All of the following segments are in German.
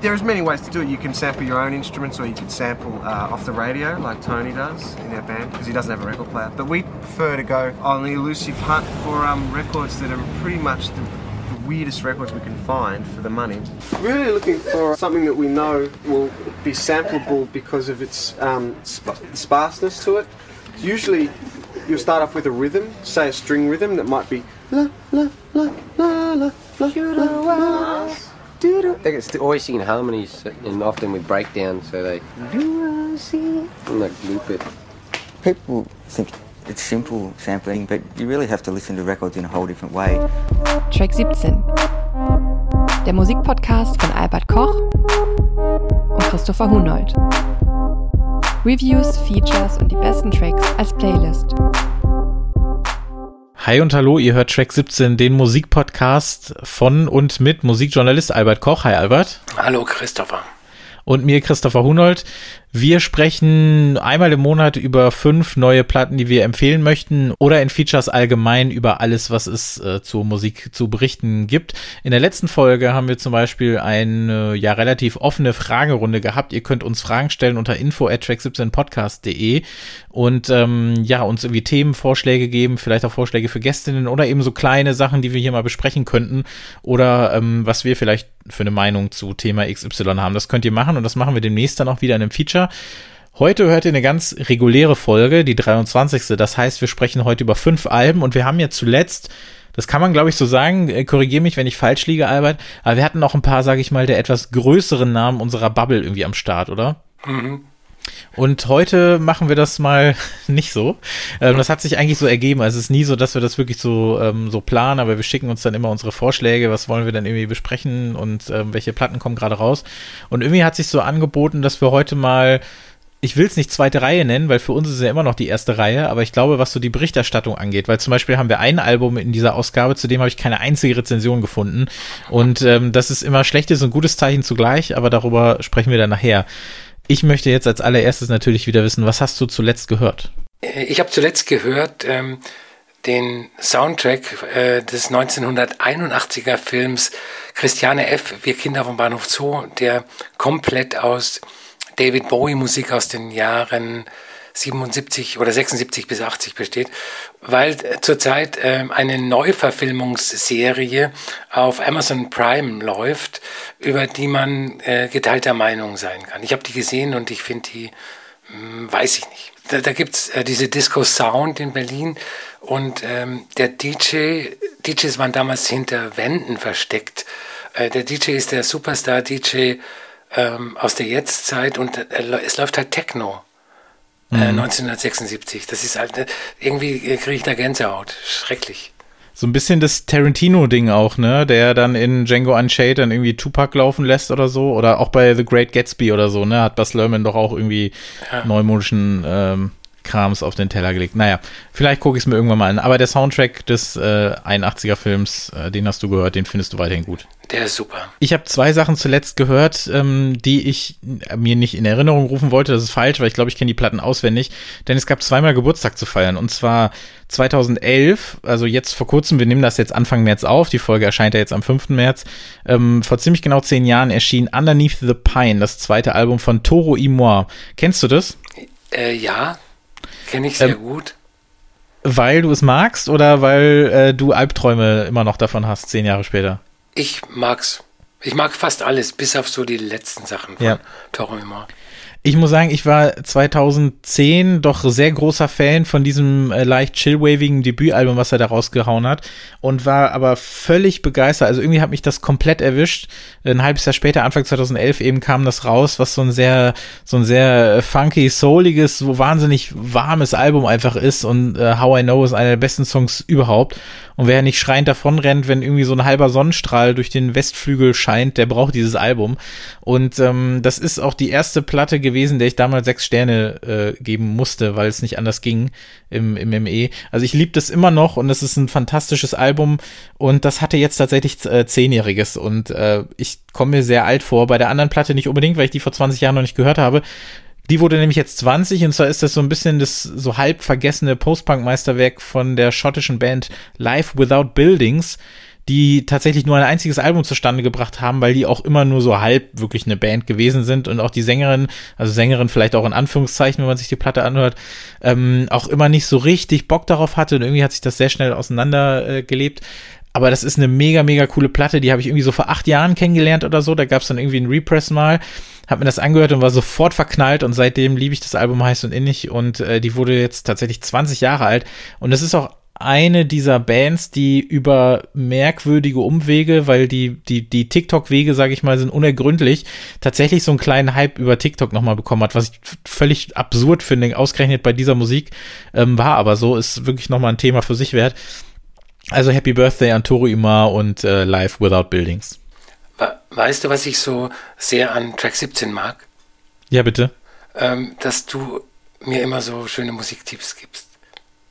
There's many ways to do it. You can sample your own instruments, or you can sample uh, off the radio, like Tony does in our band, because he doesn't have a record player. But we prefer to go on the elusive hunt for um, records that are pretty much the, weirdest records we can find for the money. Really looking for something that we know will be sampleable because of its um, sp- sparseness to it. Usually, you'll start off with a rhythm, say a string rhythm that might be la la la la la la. la, la, la. They get always singing harmonies and often with breakdowns, so they and like loop it. People think it's simple sampling, but you really have to listen to records in a whole different way. Track 17. Der Musikpodcast von Albert Koch und Christopher Hunold. Reviews, Features und die besten Tracks als Playlist. Hi und hallo, ihr hört Track 17, den Musikpodcast von und mit Musikjournalist Albert Koch. Hi Albert. Hallo Christopher. Und mir Christopher Hunold. Wir sprechen einmal im Monat über fünf neue Platten, die wir empfehlen möchten oder in Features allgemein über alles, was es äh, zur Musik zu berichten gibt. In der letzten Folge haben wir zum Beispiel eine ja relativ offene Fragerunde gehabt. Ihr könnt uns Fragen stellen unter info at track17podcast.de und ähm, ja, uns irgendwie Themenvorschläge geben, vielleicht auch Vorschläge für Gästinnen oder eben so kleine Sachen, die wir hier mal besprechen könnten oder ähm, was wir vielleicht für eine Meinung zu Thema XY haben. Das könnt ihr machen und das machen wir demnächst dann auch wieder in einem Feature. Heute hört ihr eine ganz reguläre Folge, die 23. Das heißt, wir sprechen heute über fünf Alben und wir haben ja zuletzt, das kann man glaube ich so sagen, äh, korrigiere mich, wenn ich falsch liege, Albert, aber wir hatten noch ein paar, sage ich mal, der etwas größeren Namen unserer Bubble irgendwie am Start, oder? Mhm. Und heute machen wir das mal nicht so. Ähm, das hat sich eigentlich so ergeben. Also es ist nie so, dass wir das wirklich so, ähm, so planen, aber wir schicken uns dann immer unsere Vorschläge, was wollen wir dann irgendwie besprechen und ähm, welche Platten kommen gerade raus. Und irgendwie hat sich so angeboten, dass wir heute mal ich will es nicht zweite Reihe nennen, weil für uns ist es ja immer noch die erste Reihe, aber ich glaube, was so die Berichterstattung angeht, weil zum Beispiel haben wir ein Album in dieser Ausgabe, zu dem habe ich keine einzige Rezension gefunden. Und ähm, das ist immer schlechtes und gutes Zeichen zugleich, aber darüber sprechen wir dann nachher. Ich möchte jetzt als allererstes natürlich wieder wissen, was hast du zuletzt gehört? Ich habe zuletzt gehört ähm, den Soundtrack äh, des 1981er Films Christiane F., Wir Kinder vom Bahnhof Zoo, der komplett aus David Bowie Musik aus den Jahren 77 oder 76 bis 80 besteht, weil zurzeit äh, eine Neuverfilmungsserie auf Amazon Prime läuft, über die man äh, geteilter Meinung sein kann. Ich habe die gesehen und ich finde die, hm, weiß ich nicht. Da, da gibt es äh, diese Disco Sound in Berlin und ähm, der DJ, DJs waren damals hinter Wänden versteckt. Äh, der DJ ist der Superstar-DJ ähm, aus der Jetztzeit und es läuft halt Techno. Äh, mhm. 1976. Das ist halt, irgendwie kriege ich da Gänsehaut. Schrecklich. So ein bisschen das Tarantino-Ding auch, ne? Der dann in Django Unchained dann irgendwie Tupac laufen lässt oder so. Oder auch bei The Great Gatsby oder so, ne? Hat Bas Lerman doch auch irgendwie ja. neumodischen ähm, Krams auf den Teller gelegt. Naja, vielleicht gucke ich es mir irgendwann mal an. Aber der Soundtrack des äh, 81er-Films, äh, den hast du gehört, den findest du weiterhin gut. Der ist super. Ich habe zwei Sachen zuletzt gehört, ähm, die ich mir nicht in Erinnerung rufen wollte. Das ist falsch, weil ich glaube, ich kenne die Platten auswendig. Denn es gab zweimal Geburtstag zu feiern. Und zwar 2011, also jetzt vor kurzem, wir nehmen das jetzt Anfang März auf. Die Folge erscheint ja jetzt am 5. März. Ähm, vor ziemlich genau zehn Jahren erschien Underneath the Pine, das zweite Album von Toro y Moi. Kennst du das? Äh, ja, kenne ich sehr ähm, gut. Weil du es magst oder weil äh, du Albträume immer noch davon hast, zehn Jahre später? Ich mag's. Ich mag fast alles, bis auf so die letzten Sachen von ja. Torimo. Ich muss sagen, ich war 2010 doch sehr großer Fan von diesem äh, leicht chillwavigen Debütalbum, was er da rausgehauen hat und war aber völlig begeistert. Also irgendwie hat mich das komplett erwischt. Ein halbes Jahr später, Anfang 2011 eben kam das raus, was so ein sehr so ein sehr funky, souliges, so wahnsinnig warmes Album einfach ist und äh, How I Know ist einer der besten Songs überhaupt und wer nicht schreiend davonrennt, wenn irgendwie so ein halber Sonnenstrahl durch den Westflügel scheint, der braucht dieses Album. Und ähm, das ist auch die erste Platte gewesen, der ich damals sechs Sterne äh, geben musste, weil es nicht anders ging im, im ME. Also ich liebe das immer noch und es ist ein fantastisches Album und das hatte jetzt tatsächlich äh, zehnjähriges und äh, ich komme mir sehr alt vor. Bei der anderen Platte nicht unbedingt, weil ich die vor 20 Jahren noch nicht gehört habe. Die wurde nämlich jetzt 20 und zwar ist das so ein bisschen das so halb vergessene Post-Punk-Meisterwerk von der schottischen Band Life Without Buildings, die tatsächlich nur ein einziges Album zustande gebracht haben, weil die auch immer nur so halb wirklich eine Band gewesen sind und auch die Sängerin, also Sängerin vielleicht auch in Anführungszeichen, wenn man sich die Platte anhört, ähm, auch immer nicht so richtig Bock darauf hatte und irgendwie hat sich das sehr schnell auseinandergelebt. Äh, aber das ist eine mega, mega coole Platte. Die habe ich irgendwie so vor acht Jahren kennengelernt oder so. Da gab es dann irgendwie einen Repress mal. Hab mir das angehört und war sofort verknallt und seitdem liebe ich das Album heiß und innig und äh, die wurde jetzt tatsächlich 20 Jahre alt und es ist auch eine dieser Bands, die über merkwürdige Umwege, weil die, die, die TikTok-Wege, sage ich mal, sind unergründlich, tatsächlich so einen kleinen Hype über TikTok nochmal bekommen hat, was ich völlig absurd finde, ausgerechnet bei dieser Musik, ähm, war aber so, ist wirklich nochmal ein Thema für sich wert. Also Happy Birthday an Toru Imar und äh, Live Without Buildings. Weißt du, was ich so sehr an Track 17 mag? Ja, bitte. Ähm, dass du mir immer so schöne Musiktipps gibst.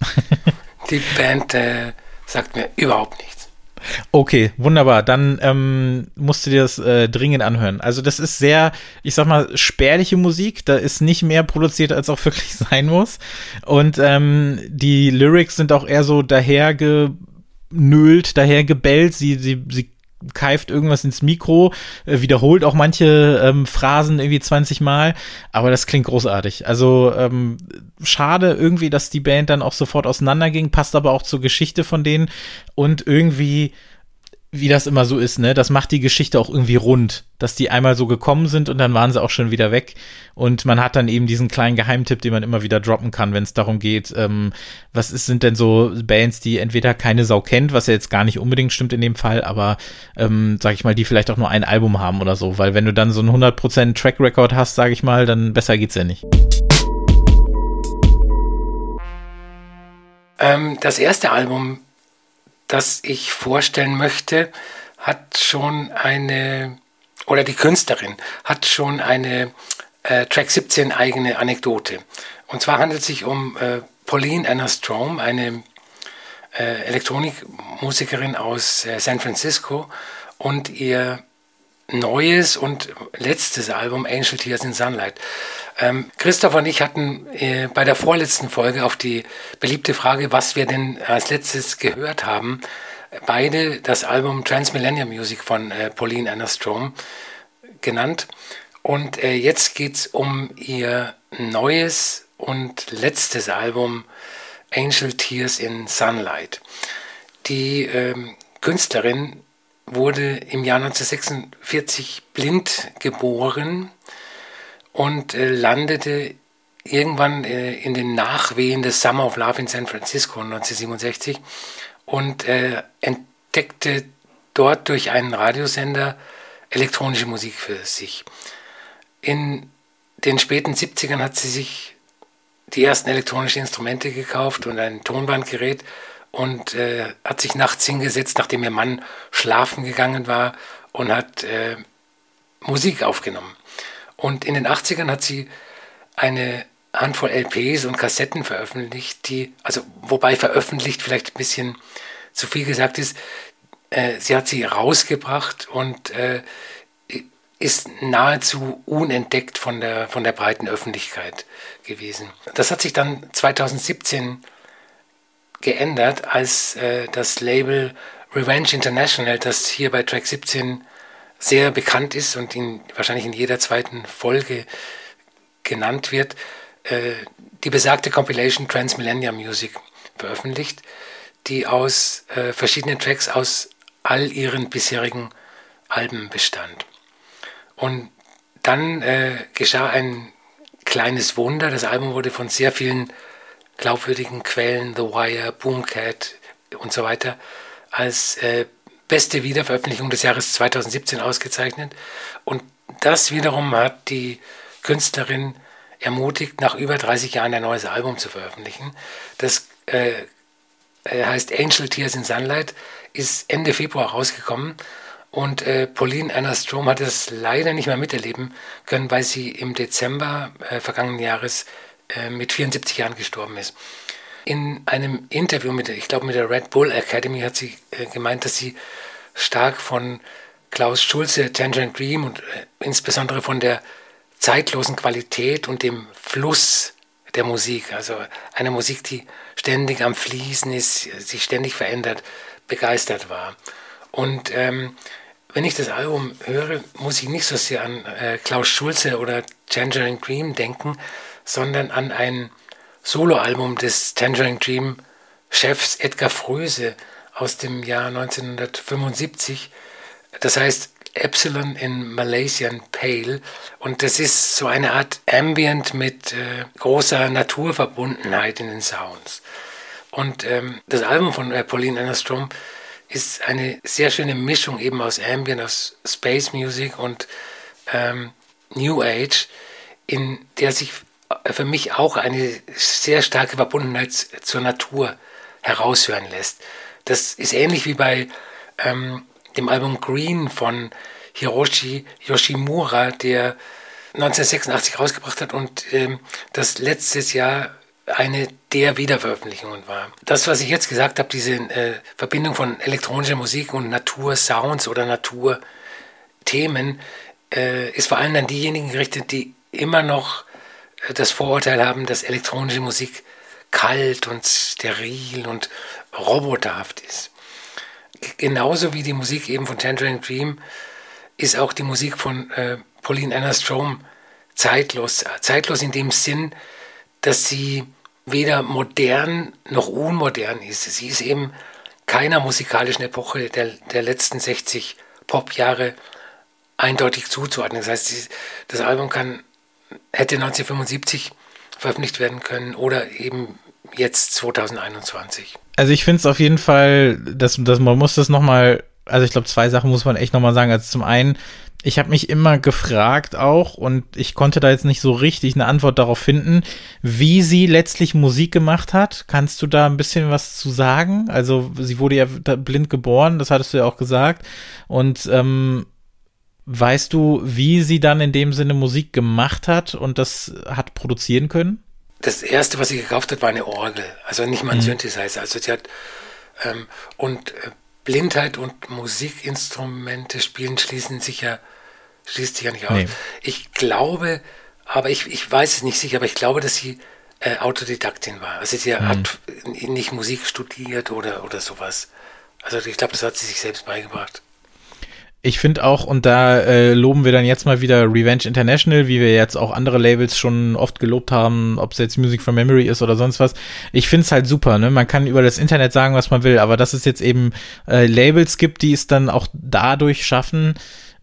Die Band äh, sagt mir überhaupt nichts. Okay, wunderbar. Dann ähm, musst du dir das äh, dringend anhören. Also das ist sehr, ich sag mal, spärliche Musik. Da ist nicht mehr produziert, als auch wirklich sein muss. Und ähm, die Lyrics sind auch eher so daherge nölt, daher gebellt, sie, sie, sie keift irgendwas ins Mikro, äh, wiederholt auch manche ähm, Phrasen irgendwie 20 Mal, aber das klingt großartig. Also ähm, schade irgendwie, dass die Band dann auch sofort auseinanderging, passt aber auch zur Geschichte von denen und irgendwie wie das immer so ist, ne? Das macht die Geschichte auch irgendwie rund, dass die einmal so gekommen sind und dann waren sie auch schon wieder weg. Und man hat dann eben diesen kleinen Geheimtipp, den man immer wieder droppen kann, wenn es darum geht, ähm, was ist, sind denn so Bands, die entweder keine Sau kennt, was ja jetzt gar nicht unbedingt stimmt in dem Fall, aber ähm, sag ich mal, die vielleicht auch nur ein Album haben oder so, weil wenn du dann so einen 100% Track Record hast, sag ich mal, dann besser geht's ja nicht. Ähm, das erste Album das ich vorstellen möchte, hat schon eine, oder die Künstlerin hat schon eine äh, Track 17 eigene Anekdote. Und zwar handelt es sich um äh, Pauline Anna Strom, eine äh, Elektronikmusikerin aus äh, San Francisco und ihr neues und letztes Album Angel Tears in Sunlight. Ähm, Christoph und ich hatten äh, bei der vorletzten Folge auf die beliebte Frage, was wir denn als letztes gehört haben, beide das Album Transmillennium Music von äh, Pauline Anna Strom genannt. Und äh, jetzt geht es um ihr neues und letztes Album Angel Tears in Sunlight. Die ähm, Künstlerin wurde im Jahr 1946 blind geboren und äh, landete irgendwann äh, in den Nachwehen des Summer of Love in San Francisco 1967 und äh, entdeckte dort durch einen Radiosender elektronische Musik für sich. In den späten 70ern hat sie sich die ersten elektronischen Instrumente gekauft und ein Tonbandgerät und äh, hat sich nachts hingesetzt, nachdem ihr Mann schlafen gegangen war und hat äh, Musik aufgenommen. Und in den 80ern hat sie eine Handvoll LPs und Kassetten veröffentlicht, die, also wobei veröffentlicht vielleicht ein bisschen zu viel gesagt ist, äh, sie hat sie rausgebracht und äh, ist nahezu unentdeckt von der, von der breiten Öffentlichkeit gewesen. Das hat sich dann 2017 geändert, als äh, das Label Revenge International, das hier bei Track 17 sehr bekannt ist und in, wahrscheinlich in jeder zweiten Folge genannt wird, äh, die besagte Compilation Transmillennium Music veröffentlicht, die aus äh, verschiedenen Tracks aus all ihren bisherigen Alben bestand. Und dann äh, geschah ein kleines Wunder. Das Album wurde von sehr vielen glaubwürdigen Quellen, The Wire, Boomcat und so weiter, als äh, beste Wiederveröffentlichung des Jahres 2017 ausgezeichnet. Und das wiederum hat die Künstlerin ermutigt, nach über 30 Jahren ein neues Album zu veröffentlichen. Das äh, äh, heißt Angel Tears in Sunlight, ist Ende Februar rausgekommen. Und äh, Pauline Anna Strom hat es leider nicht mehr miterleben können, weil sie im Dezember äh, vergangenen Jahres äh, mit 74 Jahren gestorben ist. In einem Interview mit, ich glaube, mit der Red Bull Academy hat sie äh, gemeint, dass sie stark von Klaus Schulze, Tangerine Dream und äh, insbesondere von der zeitlosen Qualität und dem Fluss der Musik, also eine Musik, die ständig am Fließen ist, sich ständig verändert, begeistert war. Und ähm, wenn ich das Album höre, muss ich nicht so sehr an äh, Klaus Schulze oder Tangerine Dream denken, sondern an ein Soloalbum des Tangerine Dream Chefs Edgar Fröse aus dem Jahr 1975. Das heißt Epsilon in Malaysian Pale. Und das ist so eine Art Ambient mit äh, großer Naturverbundenheit in den Sounds. Und ähm, das Album von äh, Pauline Anastrom ist eine sehr schöne Mischung eben aus Ambient, aus Space Music und ähm, New Age, in der sich für mich auch eine sehr starke Verbundenheit zur Natur heraushören lässt. Das ist ähnlich wie bei ähm, dem Album Green von Hiroshi Yoshimura, der 1986 rausgebracht hat und ähm, das letztes Jahr eine der Wiederveröffentlichungen war. Das, was ich jetzt gesagt habe, diese äh, Verbindung von elektronischer Musik und Natursounds oder Naturthemen, äh, ist vor allem an diejenigen gerichtet, die immer noch das Vorurteil haben, dass elektronische Musik kalt und steril und roboterhaft ist. Genauso wie die Musik eben von Tangerine Dream ist auch die Musik von äh, Pauline Anna Strom zeitlos. Zeitlos in dem Sinn, dass sie weder modern noch unmodern ist. Sie ist eben keiner musikalischen Epoche der, der letzten 60 Popjahre eindeutig zuzuordnen. Das heißt, das Album kann, hätte 1975 veröffentlicht werden können oder eben jetzt 2021. Also ich finde es auf jeden Fall, dass, dass man muss das nochmal, also ich glaube, zwei Sachen muss man echt nochmal sagen. Also zum einen, ich habe mich immer gefragt auch und ich konnte da jetzt nicht so richtig eine Antwort darauf finden, wie sie letztlich Musik gemacht hat. Kannst du da ein bisschen was zu sagen? Also sie wurde ja blind geboren, das hattest du ja auch gesagt. Und ähm, weißt du, wie sie dann in dem Sinne Musik gemacht hat und das hat produzieren können? Das erste, was sie gekauft hat, war eine Orgel, also nicht mal ein mhm. Synthesizer. Also sie hat ähm, und äh, Blindheit und Musikinstrumente spielen schließen sich ja, schließt sich ja nicht aus. Nee. Ich glaube, aber ich, ich weiß es nicht sicher, aber ich glaube, dass sie äh, Autodidaktin war. Also sie mhm. hat nicht Musik studiert oder, oder sowas. Also ich glaube, das hat sie sich selbst beigebracht. Ich finde auch, und da äh, loben wir dann jetzt mal wieder Revenge International, wie wir jetzt auch andere Labels schon oft gelobt haben, ob es jetzt Music from Memory ist oder sonst was. Ich finde es halt super, ne? Man kann über das Internet sagen, was man will, aber dass es jetzt eben äh, Labels gibt, die es dann auch dadurch schaffen,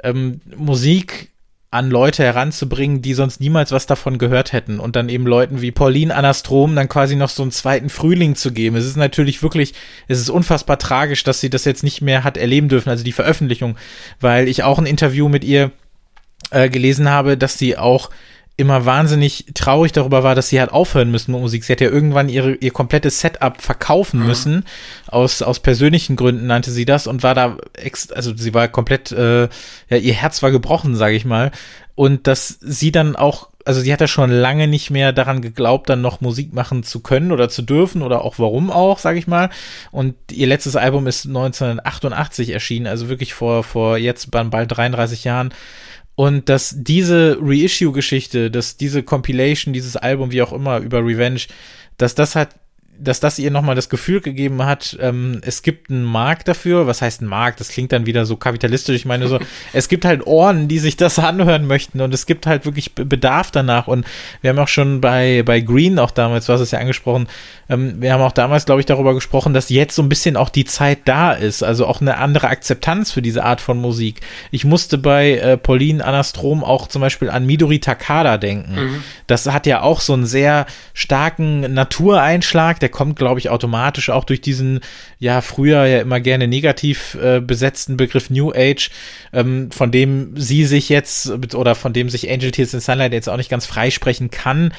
ähm, Musik an Leute heranzubringen, die sonst niemals was davon gehört hätten und dann eben Leuten wie Pauline Anastrom dann quasi noch so einen zweiten Frühling zu geben. Es ist natürlich wirklich, es ist unfassbar tragisch, dass sie das jetzt nicht mehr hat erleben dürfen, also die Veröffentlichung, weil ich auch ein Interview mit ihr äh, gelesen habe, dass sie auch immer wahnsinnig traurig darüber war, dass sie halt aufhören müssen mit Musik. Sie hat ja irgendwann ihre, ihr komplettes Setup verkaufen mhm. müssen. Aus, aus persönlichen Gründen nannte sie das und war da, ex, also sie war komplett, äh, ja, ihr Herz war gebrochen, sage ich mal. Und dass sie dann auch, also sie hat ja schon lange nicht mehr daran geglaubt, dann noch Musik machen zu können oder zu dürfen oder auch warum auch, sage ich mal. Und ihr letztes Album ist 1988 erschienen, also wirklich vor, vor jetzt bald 33 Jahren. Und dass diese Reissue-Geschichte, dass diese Compilation, dieses Album, wie auch immer, über Revenge, dass das halt dass das ihr nochmal das Gefühl gegeben hat, ähm, es gibt einen Markt dafür. Was heißt ein Markt? Das klingt dann wieder so kapitalistisch. Ich meine so, es gibt halt Ohren, die sich das anhören möchten und es gibt halt wirklich Bedarf danach. Und wir haben auch schon bei, bei Green auch damals, du hast es ja angesprochen, ähm, wir haben auch damals, glaube ich, darüber gesprochen, dass jetzt so ein bisschen auch die Zeit da ist. Also auch eine andere Akzeptanz für diese Art von Musik. Ich musste bei äh, Pauline Anastrom auch zum Beispiel an Midori Takada denken. Mhm. Das hat ja auch so einen sehr starken Natureinschlag, der kommt, glaube ich, automatisch auch durch diesen, ja, früher ja immer gerne negativ äh, besetzten Begriff New Age, ähm, von dem sie sich jetzt oder von dem sich Angel Tears in Sunlight jetzt auch nicht ganz freisprechen kann.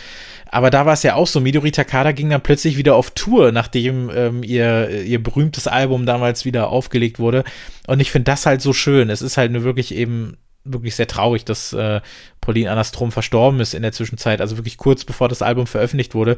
Aber da war es ja auch so, Midori Takada ging dann plötzlich wieder auf Tour, nachdem ähm, ihr, ihr berühmtes Album damals wieder aufgelegt wurde. Und ich finde das halt so schön. Es ist halt nur wirklich eben wirklich sehr traurig, dass äh, Pauline Anastrom verstorben ist in der Zwischenzeit, also wirklich kurz bevor das Album veröffentlicht wurde.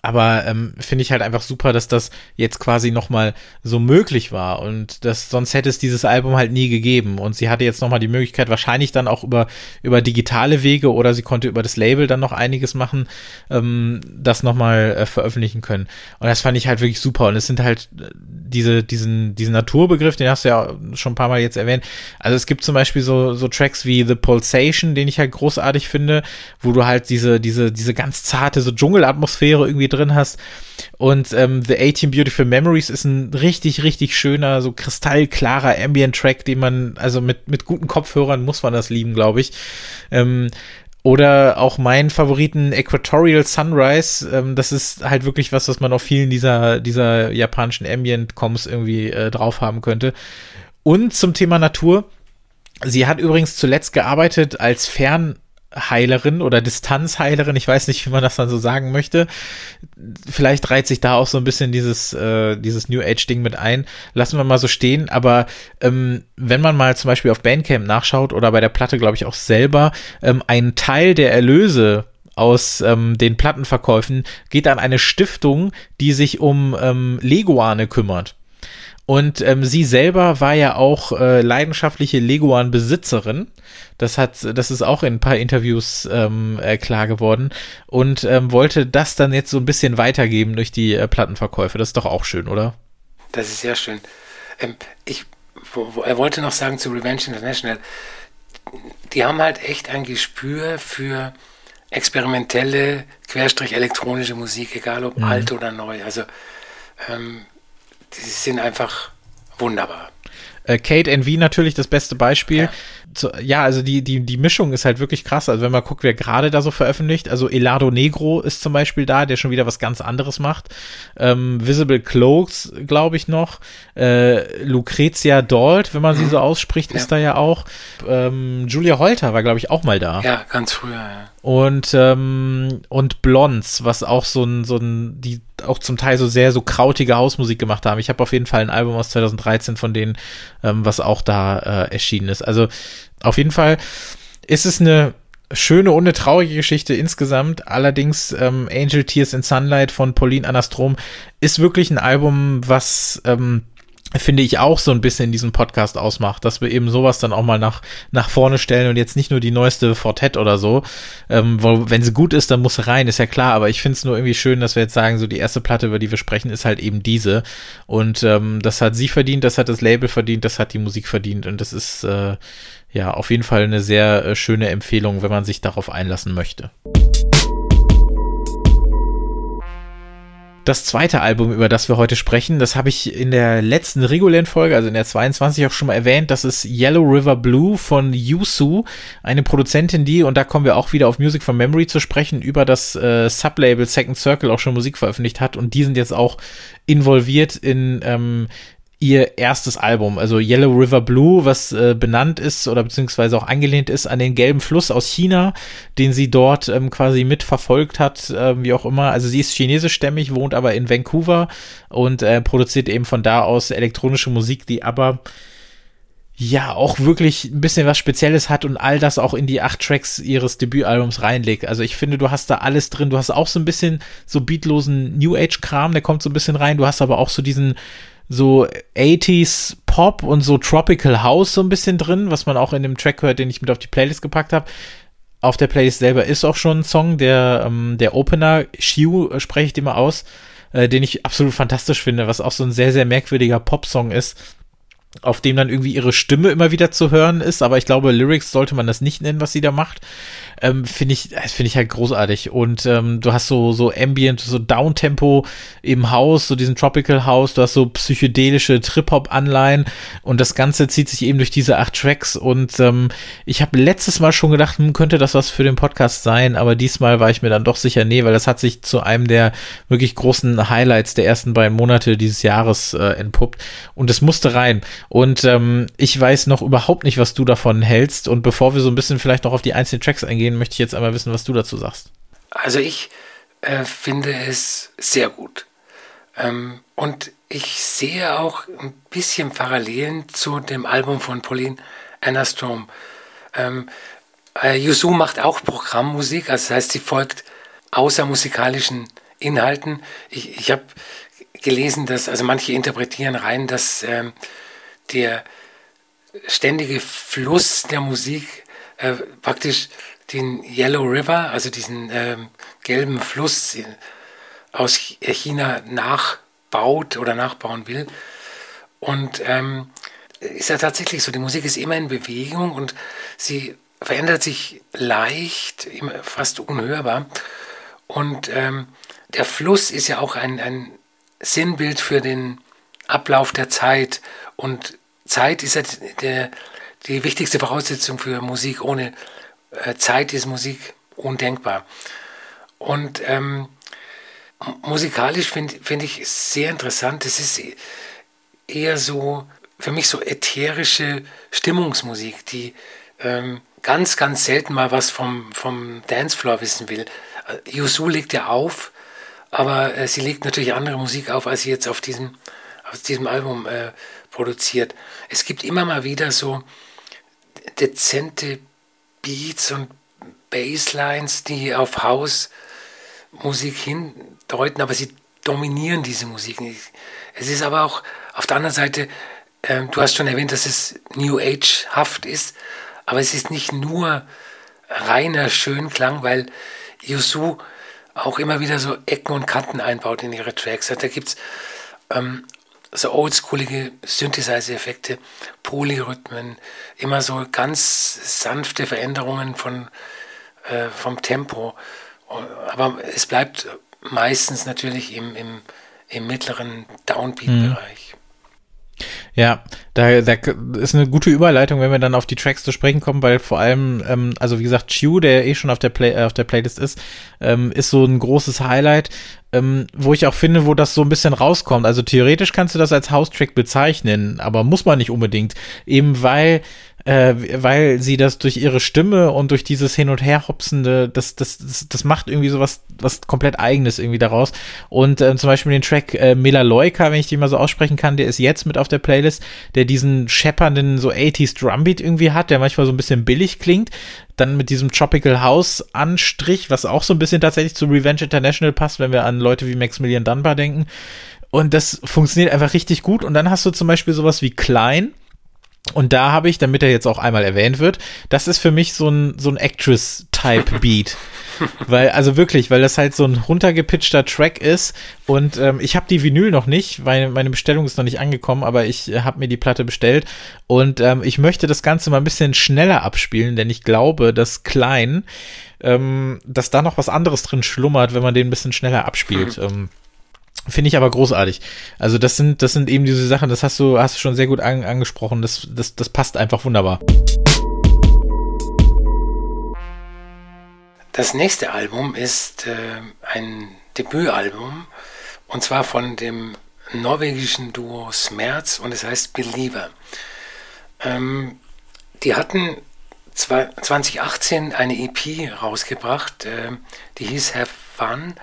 Aber ähm, finde ich halt einfach super, dass das jetzt quasi nochmal so möglich war und das, sonst hätte es dieses Album halt nie gegeben. Und sie hatte jetzt nochmal die Möglichkeit, wahrscheinlich dann auch über, über digitale Wege oder sie konnte über das Label dann noch einiges machen, ähm, das nochmal äh, veröffentlichen können. Und das fand ich halt wirklich super. Und es sind halt äh, diese, diesen, diesen Naturbegriff, den hast du ja schon ein paar Mal jetzt erwähnt, also es gibt zum Beispiel so, so Tracks wie The Pulsation, den ich halt großartig finde, wo du halt diese, diese, diese ganz zarte, so Dschungelatmosphäre irgendwie drin hast. Und ähm, The 18 Beautiful Memories ist ein richtig, richtig schöner, so kristallklarer Ambient-Track, den man, also mit, mit guten Kopfhörern muss man das lieben, glaube ich. Ähm, oder auch meinen Favoriten Equatorial Sunrise. Ähm, das ist halt wirklich was, was man auf vielen dieser, dieser japanischen Ambient-Coms irgendwie äh, drauf haben könnte. Und zum Thema Natur. Sie hat übrigens zuletzt gearbeitet als Fern- Heilerin oder Distanzheilerin, ich weiß nicht, wie man das dann so sagen möchte. Vielleicht reiht sich da auch so ein bisschen dieses, äh, dieses New Age-Ding mit ein. Lassen wir mal so stehen, aber ähm, wenn man mal zum Beispiel auf Bandcamp nachschaut oder bei der Platte, glaube ich, auch selber, ähm, ein Teil der Erlöse aus ähm, den Plattenverkäufen geht an eine Stiftung, die sich um ähm, Leguane kümmert. Und ähm, sie selber war ja auch äh, leidenschaftliche Leguan-Besitzerin. Das hat, das ist auch in ein paar Interviews ähm, äh, klar geworden und ähm, wollte das dann jetzt so ein bisschen weitergeben durch die äh, Plattenverkäufe. Das ist doch auch schön, oder? Das ist sehr schön. Ähm, ich er wollte noch sagen zu Revenge International, die haben halt echt ein Gespür für experimentelle, querstrich elektronische Musik, egal ob mhm. alt oder neu. Also ähm, die sind einfach wunderbar. Äh, Kate NV natürlich das beste Beispiel. Ja. So, ja, also die, die, die Mischung ist halt wirklich krass. Also wenn man guckt, wer gerade da so veröffentlicht, also Elado Negro ist zum Beispiel da, der schon wieder was ganz anderes macht. Ähm, Visible Cloaks, glaube ich noch. Äh, Lucrezia Dalt, wenn man sie so ausspricht, ja. ist da ja auch. Ähm, Julia Holter war, glaube ich, auch mal da. Ja, ganz früher, ja und ähm, und Blondes, was auch so ein so ein die auch zum Teil so sehr so krautige Hausmusik gemacht haben. Ich habe auf jeden Fall ein Album aus 2013 von denen, ähm, was auch da äh, erschienen ist. Also auf jeden Fall ist es eine schöne und eine traurige Geschichte insgesamt. Allerdings ähm, Angel Tears in Sunlight von Pauline Anastrom ist wirklich ein Album, was ähm, finde ich auch so ein bisschen in diesem Podcast ausmacht, dass wir eben sowas dann auch mal nach, nach vorne stellen und jetzt nicht nur die neueste Fortet oder so. Ähm, wo, wenn sie gut ist, dann muss sie rein, ist ja klar, aber ich finde es nur irgendwie schön, dass wir jetzt sagen, so die erste Platte, über die wir sprechen, ist halt eben diese. Und ähm, das hat sie verdient, das hat das Label verdient, das hat die Musik verdient und das ist äh, ja auf jeden Fall eine sehr äh, schöne Empfehlung, wenn man sich darauf einlassen möchte. das zweite Album, über das wir heute sprechen, das habe ich in der letzten regulären Folge, also in der 22 auch schon mal erwähnt. Das ist Yellow River Blue von Yusu, eine Produzentin, die, und da kommen wir auch wieder auf Music from Memory zu sprechen, über das äh, Sublabel Second Circle auch schon Musik veröffentlicht hat und die sind jetzt auch involviert in ähm, ihr erstes Album, also Yellow River Blue, was äh, benannt ist oder beziehungsweise auch angelehnt ist an den gelben Fluss aus China, den sie dort ähm, quasi mitverfolgt hat, äh, wie auch immer. Also sie ist chinesischstämmig, wohnt aber in Vancouver und äh, produziert eben von da aus elektronische Musik, die aber ja auch wirklich ein bisschen was Spezielles hat und all das auch in die acht Tracks ihres Debütalbums reinlegt. Also ich finde, du hast da alles drin. Du hast auch so ein bisschen so beatlosen New Age Kram, der kommt so ein bisschen rein. Du hast aber auch so diesen so 80s Pop und so Tropical House so ein bisschen drin, was man auch in dem Track hört, den ich mit auf die Playlist gepackt habe. Auf der Playlist selber ist auch schon ein Song, der, ähm, der Opener, Shiu äh, spreche ich mal aus, äh, den ich absolut fantastisch finde, was auch so ein sehr, sehr merkwürdiger Pop-Song ist auf dem dann irgendwie ihre Stimme immer wieder zu hören ist, aber ich glaube, Lyrics sollte man das nicht nennen, was sie da macht ähm, finde ich, finde ich halt großartig. Und ähm, du hast so, so Ambient, so Downtempo im Haus, so diesen Tropical House, du hast so psychedelische Trip-Hop-Anleihen und das Ganze zieht sich eben durch diese acht Tracks. Und ähm, ich habe letztes Mal schon gedacht, hm, könnte das was für den Podcast sein, aber diesmal war ich mir dann doch sicher, nee, weil das hat sich zu einem der wirklich großen Highlights der ersten beiden Monate dieses Jahres äh, entpuppt. Und es musste rein. Und ähm, ich weiß noch überhaupt nicht, was du davon hältst. Und bevor wir so ein bisschen vielleicht noch auf die einzelnen Tracks eingehen, gehen, möchte ich jetzt einmal wissen, was du dazu sagst. Also ich äh, finde es sehr gut. Ähm, und ich sehe auch ein bisschen Parallelen zu dem Album von Pauline Anna Storm. Ähm, äh, Yuzu macht auch Programmmusik, also das heißt, sie folgt außer musikalischen Inhalten. Ich, ich habe gelesen, dass, also manche interpretieren rein, dass ähm, der ständige Fluss der Musik äh, praktisch den Yellow River, also diesen ähm, gelben Fluss aus China nachbaut oder nachbauen will. Und ähm, ist ja tatsächlich so, die Musik ist immer in Bewegung und sie verändert sich leicht, fast unhörbar. Und ähm, der Fluss ist ja auch ein, ein Sinnbild für den Ablauf der Zeit. Und Zeit ist ja der, die wichtigste Voraussetzung für Musik. Ohne äh, Zeit ist Musik undenkbar. Und ähm, musikalisch finde find ich sehr interessant. Es ist eher so, für mich so ätherische Stimmungsmusik, die ähm, ganz, ganz selten mal was vom, vom Dancefloor wissen will. Äh, Yusu legt ja auf, aber äh, sie legt natürlich andere Musik auf, als sie jetzt auf diesem, auf diesem Album äh, produziert. Es gibt immer mal wieder so dezente Beats und Basslines, die auf Hausmusik hindeuten, aber sie dominieren diese Musik nicht. Es ist aber auch auf der anderen Seite, äh, du hast schon erwähnt, dass es New Age-haft ist, aber es ist nicht nur reiner Schönklang, weil Yusu auch immer wieder so Ecken und Kanten einbaut in ihre Tracks. Da gibt es ähm, so oldschoolige Synthesizer-Effekte, Polyrhythmen, immer so ganz sanfte Veränderungen von, äh, vom Tempo. Aber es bleibt meistens natürlich im, im, im mittleren Downbeat-Bereich. Ja, da, da ist eine gute Überleitung, wenn wir dann auf die Tracks zu sprechen kommen, weil vor allem, ähm, also wie gesagt, Chew, der eh schon auf der, Play, auf der Playlist ist, ähm, ist so ein großes Highlight, ähm, wo ich auch finde, wo das so ein bisschen rauskommt. Also theoretisch kannst du das als House-Track bezeichnen, aber muss man nicht unbedingt, eben weil äh, weil sie das durch ihre Stimme und durch dieses Hin- und Herhopsende, das, das, das, das macht irgendwie so was, was komplett Eigenes irgendwie daraus. Und äh, zum Beispiel den Track äh, Melaleuca, wenn ich den mal so aussprechen kann, der ist jetzt mit auf der Playlist, der diesen scheppernden so 80s Drumbeat irgendwie hat, der manchmal so ein bisschen billig klingt. Dann mit diesem Tropical House Anstrich, was auch so ein bisschen tatsächlich zu Revenge International passt, wenn wir an Leute wie Maximilian Dunbar denken. Und das funktioniert einfach richtig gut. Und dann hast du zum Beispiel sowas wie Klein, und da habe ich, damit er jetzt auch einmal erwähnt wird, das ist für mich so ein, so ein Actress-Type-Beat. weil, also wirklich, weil das halt so ein runtergepitchter Track ist. Und ähm, ich habe die Vinyl noch nicht, weil meine Bestellung ist noch nicht angekommen, aber ich äh, habe mir die Platte bestellt. Und ähm, ich möchte das Ganze mal ein bisschen schneller abspielen, denn ich glaube, dass Klein, ähm, dass da noch was anderes drin schlummert, wenn man den ein bisschen schneller abspielt. Mhm. Finde ich aber großartig. Also das sind, das sind eben diese Sachen, das hast du, hast du schon sehr gut an, angesprochen. Das, das, das passt einfach wunderbar. Das nächste Album ist äh, ein Debütalbum und zwar von dem norwegischen Duo Smerz und es heißt Believer. Ähm, die hatten 2018 eine EP rausgebracht, äh, die hieß Have Fun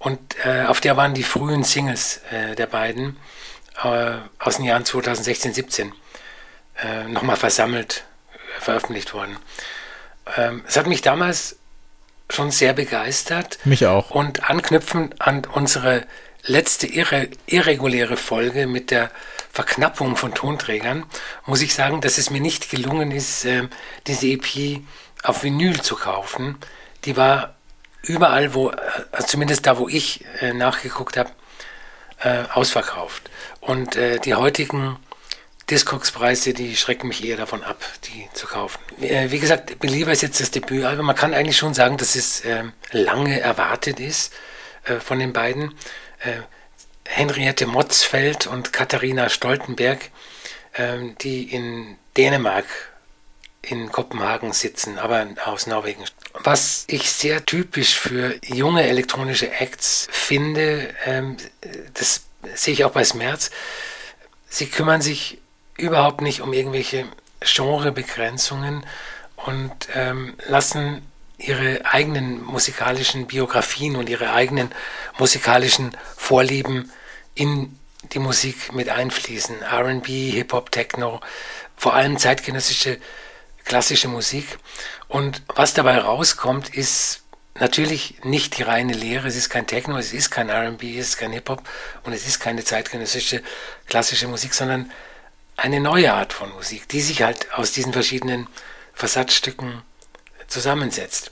und äh, auf der waren die frühen Singles äh, der beiden äh, aus den Jahren 2016, 17 äh, nochmal versammelt, äh, veröffentlicht worden. Ähm, es hat mich damals schon sehr begeistert. Mich auch. Und anknüpfend an unsere letzte irre, irreguläre Folge mit der Verknappung von Tonträgern, muss ich sagen, dass es mir nicht gelungen ist, äh, diese EP auf Vinyl zu kaufen. Die war überall, wo, also zumindest da, wo ich äh, nachgeguckt habe, äh, ausverkauft. Und äh, die heutigen Discogs-Preise, die schrecken mich eher davon ab, die zu kaufen. Äh, wie gesagt, Believer ist jetzt das Debütalbum. Man kann eigentlich schon sagen, dass es ähm, lange erwartet ist äh, von den beiden. Äh, Henriette Motzfeld und Katharina Stoltenberg, ähm, die in Dänemark in Kopenhagen sitzen, aber aus Norwegen. Was ich sehr typisch für junge elektronische Acts finde, ähm, das sehe ich auch bei Smerz, sie kümmern sich überhaupt nicht um irgendwelche Genrebegrenzungen und ähm, lassen ihre eigenen musikalischen Biografien und ihre eigenen musikalischen Vorlieben in die Musik mit einfließen. RB, Hip-Hop, Techno, vor allem zeitgenössische klassische Musik. Und was dabei rauskommt, ist natürlich nicht die reine Lehre, es ist kein Techno, es ist kein RB, es ist kein Hip-Hop und es ist keine zeitgenössische klassische Musik, sondern eine neue Art von Musik, die sich halt aus diesen verschiedenen Versatzstücken zusammensetzt.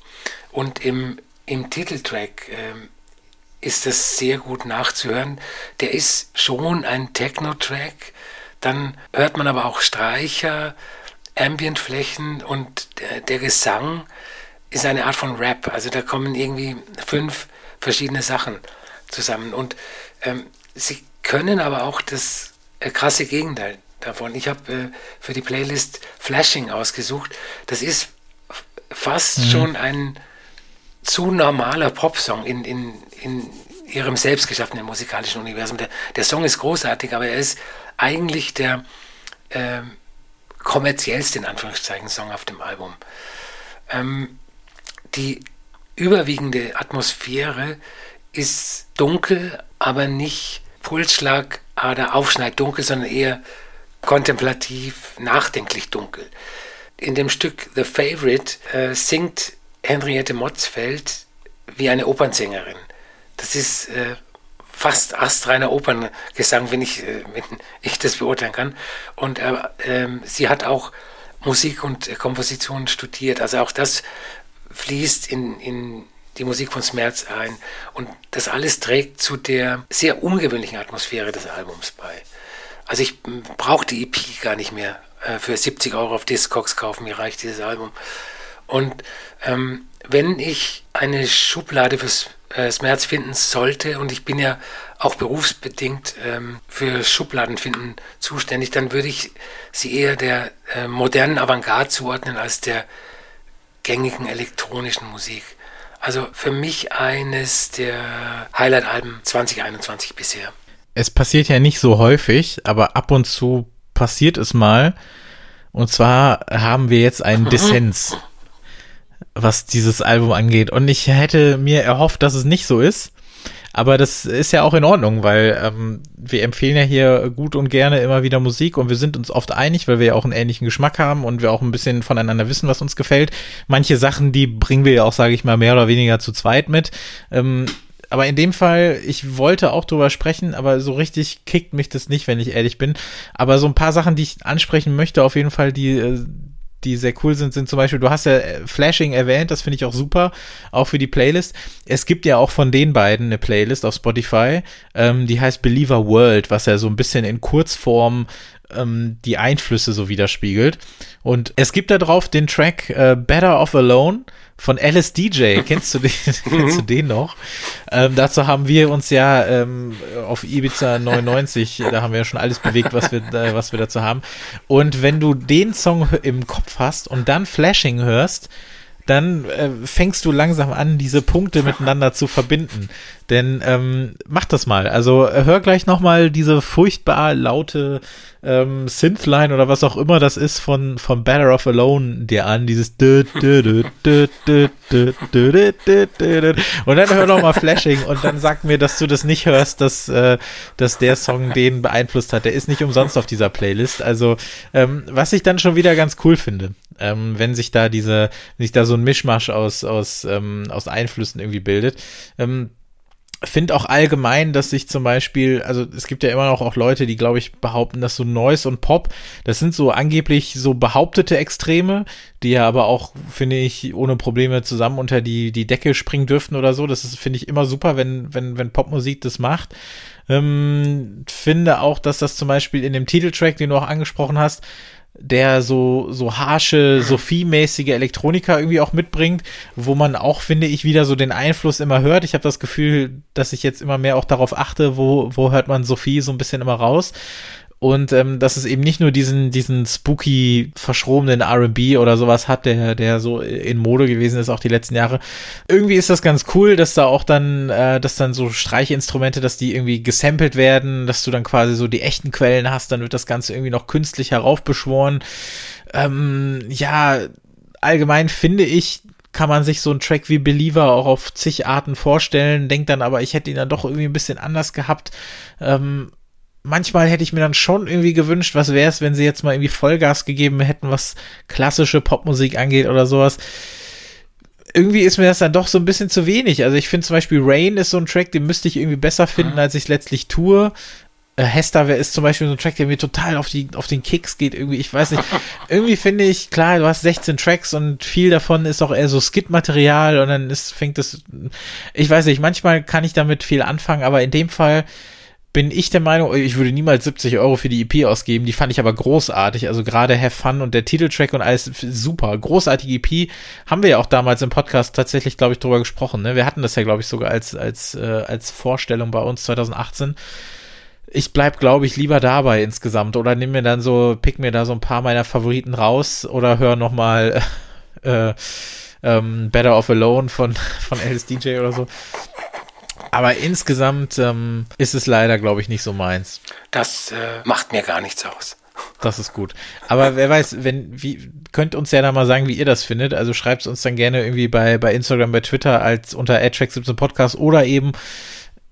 Und im, im Titeltrack ähm, ist das sehr gut nachzuhören. Der ist schon ein Techno-Track, dann hört man aber auch Streicher, Ambientflächen und der, Gesang ist eine Art von Rap. Also da kommen irgendwie fünf verschiedene Sachen zusammen. Und ähm, sie können aber auch das äh, krasse Gegenteil davon. Ich habe äh, für die Playlist Flashing ausgesucht. Das ist fast mhm. schon ein zu normaler Popsong in, in, in ihrem selbstgeschaffenen musikalischen Universum. Der, der Song ist großartig, aber er ist eigentlich der äh, kommerziellste, in Anführungszeichen, Song auf dem Album. Ähm, die überwiegende Atmosphäre ist dunkel, aber nicht Pulsschlag oder Aufschneid dunkel, sondern eher kontemplativ, nachdenklich dunkel. In dem Stück The Favorite äh, singt Henriette Motzfeld wie eine Opernsängerin. Das ist äh, fast astreiner Operngesang, wenn ich, äh, wenn ich das beurteilen kann. Und äh, ähm, sie hat auch Musik und Komposition studiert. Also auch das fließt in, in die Musik von Smerz ein. Und das alles trägt zu der sehr ungewöhnlichen Atmosphäre des Albums bei. Also ich brauche die EP gar nicht mehr äh, für 70 Euro auf Discogs kaufen. Mir reicht dieses Album. Und ähm, wenn ich eine Schublade fürs äh, Smerz finden sollte, und ich bin ja auch berufsbedingt ähm, für Schubladenfinden zuständig, dann würde ich sie eher der äh, modernen Avantgarde zuordnen als der gängigen elektronischen Musik. Also für mich eines der Highlight-Alben 2021 bisher. Es passiert ja nicht so häufig, aber ab und zu passiert es mal. Und zwar haben wir jetzt einen Dissens, was dieses Album angeht. Und ich hätte mir erhofft, dass es nicht so ist. Aber das ist ja auch in Ordnung, weil ähm, wir empfehlen ja hier gut und gerne immer wieder Musik und wir sind uns oft einig, weil wir ja auch einen ähnlichen Geschmack haben und wir auch ein bisschen voneinander wissen, was uns gefällt. Manche Sachen, die bringen wir ja auch, sage ich mal, mehr oder weniger zu zweit mit. Ähm, aber in dem Fall, ich wollte auch drüber sprechen, aber so richtig kickt mich das nicht, wenn ich ehrlich bin. Aber so ein paar Sachen, die ich ansprechen möchte, auf jeden Fall, die, äh, die sehr cool sind, sind zum Beispiel, du hast ja äh, Flashing erwähnt, das finde ich auch super, auch für die Playlist. Es gibt ja auch von den beiden eine Playlist auf Spotify, ähm, die heißt Believer World, was ja so ein bisschen in Kurzform ähm, die Einflüsse so widerspiegelt. Und es gibt da drauf den Track äh, Better Off Alone von Alice DJ. Kennst du den, kennst du den noch? Ähm, dazu haben wir uns ja ähm, auf Ibiza 99, da haben wir ja schon alles bewegt, was wir, äh, was wir dazu haben. Und wenn du den Song im Kopf hast und dann Flashing hörst, dann äh, fängst du langsam an, diese Punkte miteinander zu verbinden. Denn ähm, mach das mal. Also hör gleich nochmal diese furchtbar laute ähm, Synthline oder was auch immer das ist von, von Better Off Alone dir an. Dieses und dann hör nochmal Flashing und dann sag mir, dass du das nicht hörst, dass, äh, dass der Song den beeinflusst hat. Der ist nicht umsonst auf dieser Playlist. Also ähm, was ich dann schon wieder ganz cool finde, ähm, wenn sich da diese, sich da so ein Mischmasch aus, aus, ähm, aus Einflüssen irgendwie bildet. Ähm, finde auch allgemein, dass sich zum Beispiel, also es gibt ja immer noch auch Leute, die glaube ich behaupten, dass so Noise und Pop, das sind so angeblich so behauptete Extreme, die ja aber auch, finde ich, ohne Probleme zusammen unter die, die Decke springen dürften oder so. Das finde ich, immer super, wenn, wenn, wenn Popmusik das macht. Ähm, finde auch, dass das zum Beispiel in dem Titeltrack, den du auch angesprochen hast, der so, so harsche, Sophie-mäßige Elektronika irgendwie auch mitbringt, wo man auch, finde ich, wieder so den Einfluss immer hört. Ich habe das Gefühl, dass ich jetzt immer mehr auch darauf achte, wo, wo hört man Sophie so ein bisschen immer raus und ähm, dass es eben nicht nur diesen diesen spooky verschrobenen R&B oder sowas hat, der der so in Mode gewesen ist auch die letzten Jahre. Irgendwie ist das ganz cool, dass da auch dann äh, dass dann so Streichinstrumente, dass die irgendwie gesampelt werden, dass du dann quasi so die echten Quellen hast, dann wird das Ganze irgendwie noch künstlich heraufbeschworen. Ähm, ja, allgemein finde ich kann man sich so einen Track wie Believer auch auf zig Arten vorstellen, denkt dann aber, ich hätte ihn dann doch irgendwie ein bisschen anders gehabt. Ähm, manchmal hätte ich mir dann schon irgendwie gewünscht, was wäre es, wenn sie jetzt mal irgendwie Vollgas gegeben hätten, was klassische Popmusik angeht oder sowas. irgendwie ist mir das dann doch so ein bisschen zu wenig. Also ich finde zum Beispiel Rain ist so ein Track, den müsste ich irgendwie besser finden, mhm. als ich letztlich tue. Äh, Hester ist zum Beispiel so ein Track, der mir total auf, die, auf den Kicks geht. Irgendwie, ich weiß nicht. irgendwie finde ich, klar, du hast 16 Tracks und viel davon ist auch eher so Skit-Material und dann ist, fängt es, ich weiß nicht, manchmal kann ich damit viel anfangen, aber in dem Fall bin ich der Meinung, ich würde niemals 70 Euro für die EP ausgeben. Die fand ich aber großartig. Also gerade Have Fun und der Titeltrack und alles super. Großartige EP. Haben wir ja auch damals im Podcast tatsächlich, glaube ich, drüber gesprochen. Ne? Wir hatten das ja, glaube ich, sogar als, als, äh, als Vorstellung bei uns 2018 ich bleib, glaube ich, lieber dabei insgesamt oder nimm mir dann so, pick mir da so ein paar meiner Favoriten raus oder hör noch mal äh, ähm, Better Off Alone von, von LSDJ oder so. Aber insgesamt ähm, ist es leider, glaube ich, nicht so meins. Das äh, macht mir gar nichts aus. Das ist gut. Aber wer weiß, wenn, wie, könnt uns ja da mal sagen, wie ihr das findet. Also schreibt es uns dann gerne irgendwie bei, bei Instagram, bei Twitter als unter AdTrack17 Podcast oder eben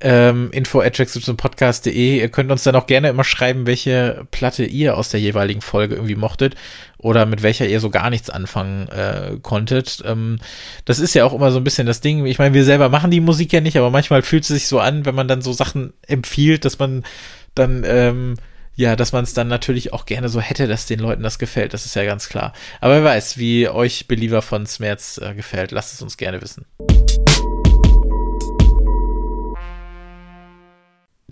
ähm, info podcast.de. Ihr könnt uns dann auch gerne immer schreiben, welche Platte ihr aus der jeweiligen Folge irgendwie mochtet oder mit welcher ihr so gar nichts anfangen äh, konntet. Ähm, das ist ja auch immer so ein bisschen das Ding. Ich meine, wir selber machen die Musik ja nicht, aber manchmal fühlt es sich so an, wenn man dann so Sachen empfiehlt, dass man dann ähm, ja, dass man es dann natürlich auch gerne so hätte, dass den Leuten das gefällt. Das ist ja ganz klar. Aber wer weiß, wie euch Believer von Smerz äh, gefällt, lasst es uns gerne wissen.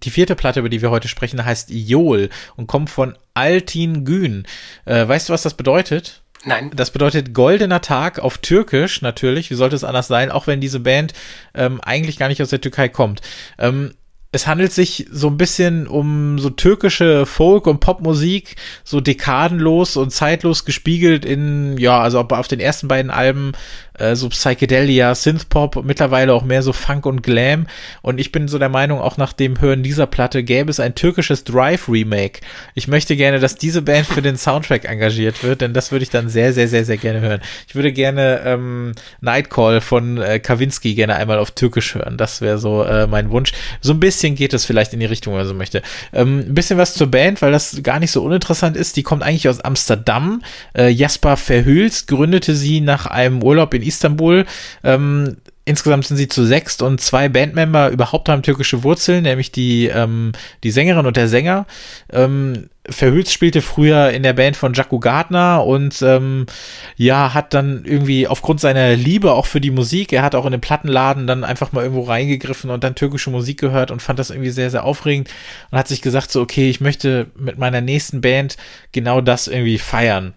Die vierte Platte, über die wir heute sprechen, heißt Iol und kommt von Altin Gün. Äh, weißt du, was das bedeutet? Nein. Das bedeutet goldener Tag auf Türkisch natürlich. Wie sollte es anders sein? Auch wenn diese Band ähm, eigentlich gar nicht aus der Türkei kommt. Ähm, es handelt sich so ein bisschen um so türkische Folk- und Popmusik, so dekadenlos und zeitlos gespiegelt in, ja, also auf den ersten beiden Alben äh, so Psychedelia, Synthpop, mittlerweile auch mehr so Funk und Glam. Und ich bin so der Meinung, auch nach dem Hören dieser Platte gäbe es ein türkisches Drive-Remake. Ich möchte gerne, dass diese Band für den Soundtrack engagiert wird, denn das würde ich dann sehr, sehr, sehr, sehr gerne hören. Ich würde gerne ähm, Nightcall von äh, Kawinski gerne einmal auf Türkisch hören. Das wäre so äh, mein Wunsch. So ein bisschen geht es vielleicht in die Richtung, wenn man so möchte. Ähm, ein bisschen was zur Band, weil das gar nicht so uninteressant ist. Die kommt eigentlich aus Amsterdam. Äh, Jasper Verhülst gründete sie nach einem Urlaub in Istanbul. Ähm, insgesamt sind sie zu sechst und zwei Bandmember überhaupt haben türkische Wurzeln, nämlich die, ähm, die Sängerin und der Sänger. Ähm, Verhülst spielte früher in der Band von Jaco Gardner und ähm, ja, hat dann irgendwie aufgrund seiner Liebe auch für die Musik, er hat auch in den Plattenladen dann einfach mal irgendwo reingegriffen und dann türkische Musik gehört und fand das irgendwie sehr, sehr aufregend und hat sich gesagt, so, okay, ich möchte mit meiner nächsten Band genau das irgendwie feiern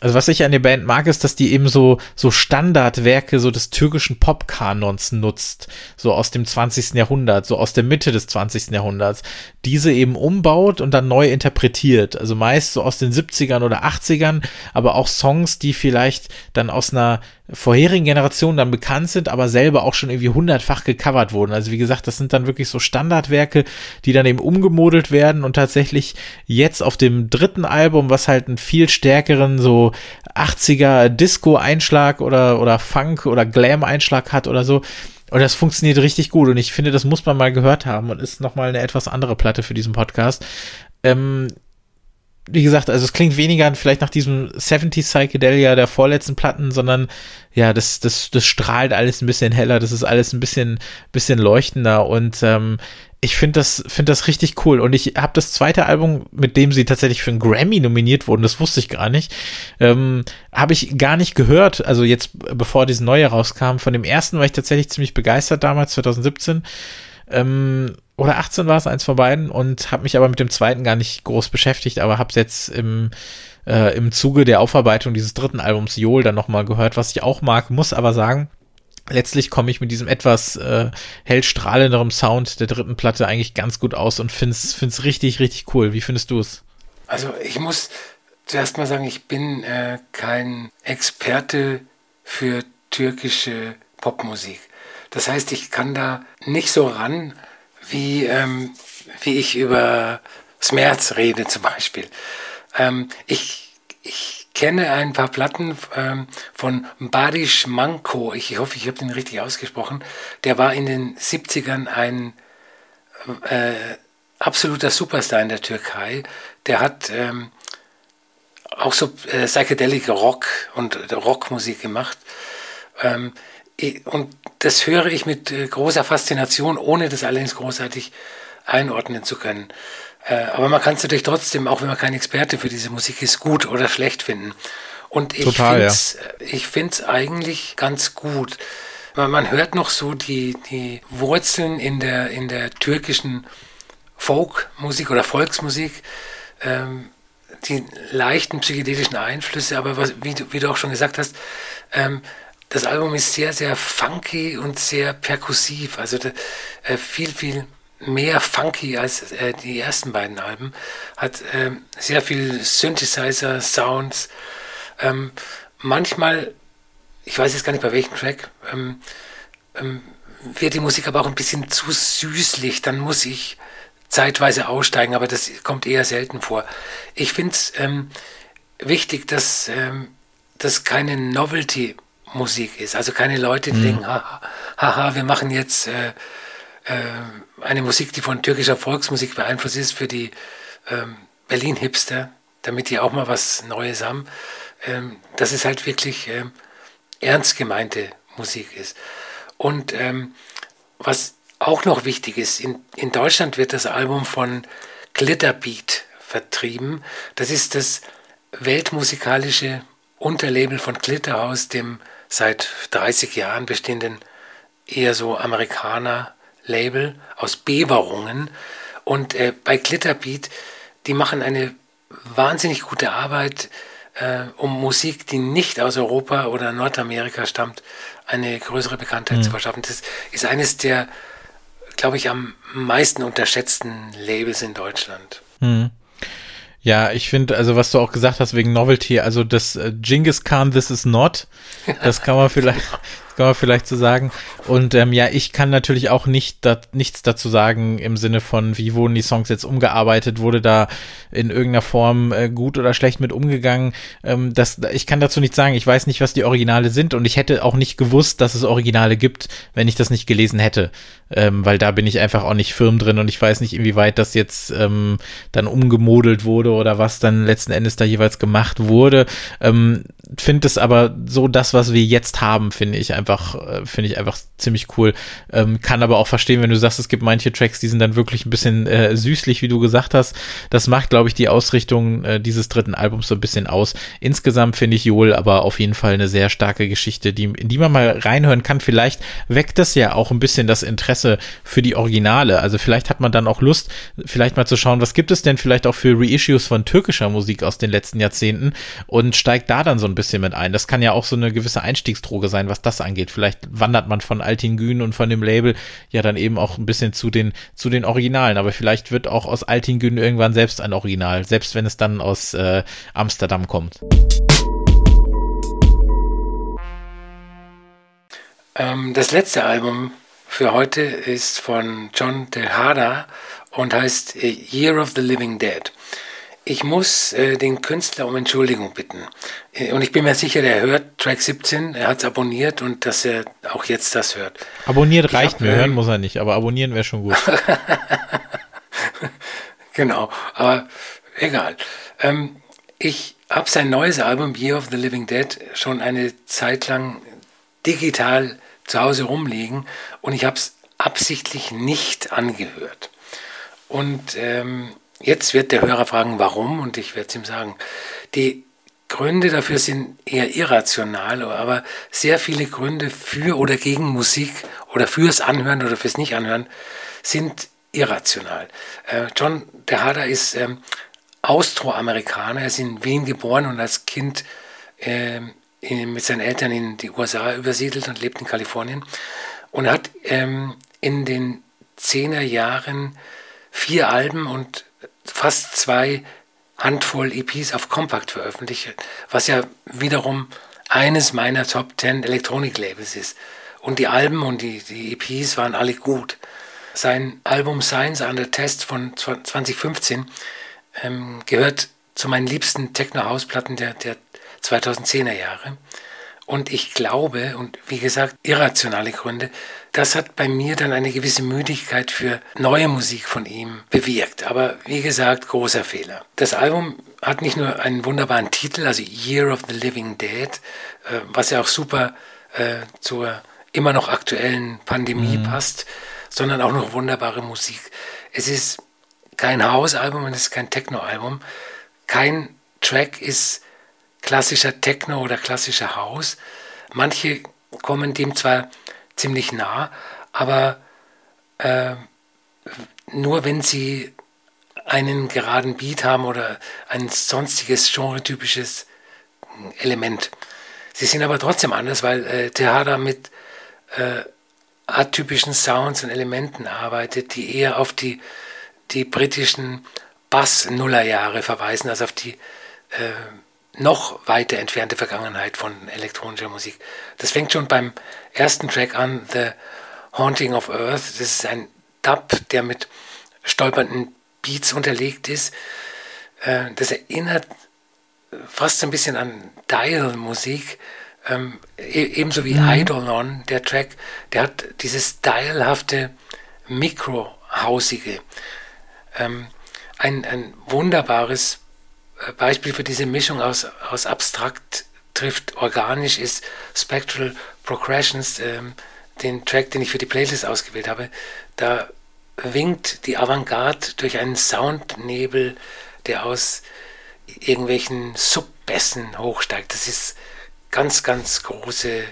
also was ich an der Band mag, ist, dass die eben so, so Standardwerke so des türkischen Popkanons nutzt, so aus dem 20. Jahrhundert, so aus der Mitte des 20. Jahrhunderts, diese eben umbaut und dann neu interpretiert. Also meist so aus den 70ern oder 80ern, aber auch Songs, die vielleicht dann aus einer vorherigen Generationen dann bekannt sind, aber selber auch schon irgendwie hundertfach gecovert wurden. Also wie gesagt, das sind dann wirklich so Standardwerke, die dann eben umgemodelt werden und tatsächlich jetzt auf dem dritten Album, was halt einen viel stärkeren so 80er Disco-Einschlag oder, oder Funk oder Glam-Einschlag hat oder so, und das funktioniert richtig gut. Und ich finde, das muss man mal gehört haben und ist nochmal eine etwas andere Platte für diesen Podcast. Ähm, wie gesagt, also es klingt weniger vielleicht nach diesem 70 Psychedelia der vorletzten Platten, sondern ja, das, das, das strahlt alles ein bisschen heller, das ist alles ein bisschen, bisschen leuchtender und ähm, ich finde das, finde das richtig cool. Und ich habe das zweite Album, mit dem sie tatsächlich für einen Grammy nominiert wurden, das wusste ich gar nicht, ähm, habe ich gar nicht gehört. Also jetzt, bevor dieses neue rauskam, von dem ersten war ich tatsächlich ziemlich begeistert damals, 2017. Ähm, oder 18 war es, eins von beiden, und habe mich aber mit dem zweiten gar nicht groß beschäftigt, aber habe es jetzt im, äh, im Zuge der Aufarbeitung dieses dritten Albums Jol dann nochmal gehört, was ich auch mag, muss aber sagen, letztlich komme ich mit diesem etwas äh, hell Sound der dritten Platte eigentlich ganz gut aus und finde es richtig, richtig cool. Wie findest du es? Also ich muss zuerst mal sagen, ich bin äh, kein Experte für türkische Popmusik. Das heißt, ich kann da nicht so ran, wie, ähm, wie ich über Schmerz rede zum Beispiel. Ähm, ich, ich kenne ein paar Platten ähm, von Barish Manko. Ich hoffe, ich habe den richtig ausgesprochen. Der war in den 70ern ein äh, absoluter Superstar in der Türkei. Der hat ähm, auch so äh, Psychedelic Rock und Rockmusik gemacht. Und das höre ich mit äh, großer Faszination, ohne das allerdings großartig einordnen zu können. Äh, aber man kann es natürlich trotzdem, auch wenn man kein Experte für diese Musik ist, gut oder schlecht finden. Und ich finde es ja. find's eigentlich ganz gut. Man, man hört noch so die, die Wurzeln in der, in der türkischen Folkmusik oder Volksmusik, ähm, die leichten psychedelischen Einflüsse, aber was, wie, du, wie du auch schon gesagt hast, ähm, das Album ist sehr, sehr funky und sehr perkussiv, also äh, viel, viel mehr funky als äh, die ersten beiden Alben, hat äh, sehr viel Synthesizer, Sounds, ähm, manchmal, ich weiß jetzt gar nicht bei welchem Track, ähm, ähm, wird die Musik aber auch ein bisschen zu süßlich, dann muss ich zeitweise aussteigen, aber das kommt eher selten vor. Ich finde es ähm, wichtig, dass ähm, das keine Novelty-Musik ist. Also keine Leute, die mhm. denken, haha, haha, wir machen jetzt äh, äh, eine Musik, die von türkischer Volksmusik beeinflusst ist für die ähm, Berlin-Hipster, damit die auch mal was Neues haben. Ähm, dass es halt wirklich ähm, ernst gemeinte Musik ist. Und ähm, was auch noch wichtig ist, in, in Deutschland wird das Album von Glitterbeat vertrieben. Das ist das weltmusikalische Unterlabel von Glitterhouse, dem seit 30 Jahren bestehenden eher so Amerikaner-Label aus Beverungen. Und äh, bei Glitterbeat, die machen eine wahnsinnig gute Arbeit, äh, um Musik, die nicht aus Europa oder Nordamerika stammt, eine größere Bekanntheit mhm. zu verschaffen. Das ist eines der glaube ich, am meisten unterschätzten Labels in Deutschland. Hm. Ja, ich finde, also was du auch gesagt hast wegen Novelty, also das äh, Genghis Khan This Is Not, das kann man vielleicht, kann man vielleicht so sagen. Und ähm, ja, ich kann natürlich auch nicht da, nichts dazu sagen im Sinne von, wie wurden die Songs jetzt umgearbeitet, wurde da in irgendeiner Form äh, gut oder schlecht mit umgegangen. Ähm, das, ich kann dazu nichts sagen. Ich weiß nicht, was die Originale sind und ich hätte auch nicht gewusst, dass es Originale gibt, wenn ich das nicht gelesen hätte. Ähm, weil da bin ich einfach auch nicht firm drin und ich weiß nicht, inwieweit das jetzt ähm, dann umgemodelt wurde oder was dann letzten Endes da jeweils gemacht wurde. Ähm, finde es aber so das, was wir jetzt haben, finde ich einfach, äh, finde ich einfach ziemlich cool. Ähm, kann aber auch verstehen, wenn du sagst, es gibt manche Tracks, die sind dann wirklich ein bisschen äh, süßlich, wie du gesagt hast. Das macht, glaube ich, die Ausrichtung äh, dieses dritten Albums so ein bisschen aus. Insgesamt finde ich Joel aber auf jeden Fall eine sehr starke Geschichte, die, in die man mal reinhören kann. Vielleicht weckt das ja auch ein bisschen das Interesse für die Originale. Also vielleicht hat man dann auch Lust, vielleicht mal zu schauen, was gibt es denn vielleicht auch für Reissues von türkischer Musik aus den letzten Jahrzehnten und steigt da dann so ein bisschen mit ein. Das kann ja auch so eine gewisse Einstiegsdroge sein, was das angeht. Vielleicht wandert man von Altin Gün und von dem Label ja dann eben auch ein bisschen zu den, zu den Originalen. Aber vielleicht wird auch aus Altin Gün irgendwann selbst ein Original, selbst wenn es dann aus äh, Amsterdam kommt. Ähm, das letzte Album für heute ist von John Tejada und heißt Year of the Living Dead. Ich muss äh, den Künstler um Entschuldigung bitten. Äh, und ich bin mir sicher, der hört Track 17, er hat es abonniert und dass er auch jetzt das hört. Abonniert reicht hab, mir, hören ähm, muss er nicht, aber abonnieren wäre schon gut. genau, aber egal. Ähm, ich habe sein neues Album Year of the Living Dead schon eine Zeit lang digital zu Hause rumliegen und ich habe es absichtlich nicht angehört. Und ähm, Jetzt wird der Hörer fragen, warum, und ich werde es ihm sagen. Die Gründe dafür sind eher irrational, aber sehr viele Gründe für oder gegen Musik oder fürs Anhören oder fürs Nicht-Anhören sind irrational. Äh, John Tejada ist ähm, Austroamerikaner, er ist in Wien geboren und als Kind äh, in, mit seinen Eltern in die USA übersiedelt und lebt in Kalifornien und hat ähm, in den zehner Jahren vier Alben und fast zwei Handvoll EPs auf Compact veröffentlicht, was ja wiederum eines meiner Top 10 Elektronik-Labels ist. Und die Alben und die, die EPs waren alle gut. Sein Album Science Under Test von 2015 ähm, gehört zu meinen liebsten Techno-House-Platten der, der 2010er Jahre. Und ich glaube, und wie gesagt, irrationale Gründe, das hat bei mir dann eine gewisse Müdigkeit für neue Musik von ihm bewirkt. Aber wie gesagt, großer Fehler. Das Album hat nicht nur einen wunderbaren Titel, also Year of the Living Dead, äh, was ja auch super äh, zur immer noch aktuellen Pandemie mhm. passt, sondern auch noch wunderbare Musik. Es ist kein Hausalbum und es ist kein Techno-Album. Kein Track ist klassischer Techno oder klassischer House. Manche kommen dem zwar ziemlich nah, aber äh, nur wenn sie einen geraden Beat haben oder ein sonstiges genretypisches Element. Sie sind aber trotzdem anders, weil äh, Tejada mit äh, atypischen Sounds und Elementen arbeitet, die eher auf die, die britischen Bass-Nullerjahre verweisen, als auf die äh, noch weiter entfernte Vergangenheit von elektronischer Musik. Das fängt schon beim ersten Track an, The Haunting of Earth. Das ist ein Dub, der mit stolpernden Beats unterlegt ist. Äh, das erinnert fast ein bisschen an Dial-Musik, ähm, e-, ebenso wie mhm. Eidolon, der Track, der hat dieses dialhafte, mikrohausige. Ähm, ein, ein wunderbares Beispiel für diese Mischung aus, aus abstrakt trifft organisch ist Spectral Progressions, ähm, den Track, den ich für die Playlist ausgewählt habe. Da winkt die Avantgarde durch einen Soundnebel, der aus irgendwelchen Subbässen hochsteigt. Das ist ganz, ganz große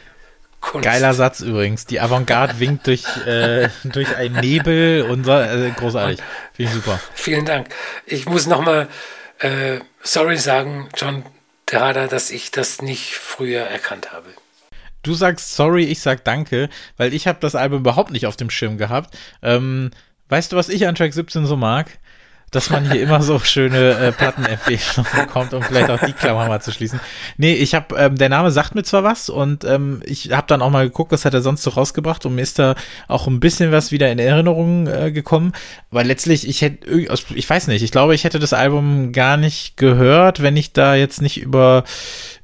Kunst. Geiler Satz übrigens. Die Avantgarde winkt durch, äh, durch einen Nebel und so, äh, großartig. Finde ich super. Vielen Dank. Ich muss nochmal äh, sorry sagen, John Terada, dass ich das nicht früher erkannt habe. Du sagst sorry, ich sag danke, weil ich habe das Album überhaupt nicht auf dem Schirm gehabt. Ähm, weißt du, was ich an Track 17 so mag? Dass man hier immer so schöne äh, Plattenempfehlungen bekommt, um vielleicht auch die Klammer mal zu schließen. Nee, ich habe, ähm, der Name sagt mir zwar was und ähm, ich habe dann auch mal geguckt, was hat er sonst so rausgebracht und mir ist da auch ein bisschen was wieder in Erinnerung äh, gekommen, weil letztlich, ich hätte, ich weiß nicht, ich glaube, ich hätte das Album gar nicht gehört, wenn ich da jetzt nicht über,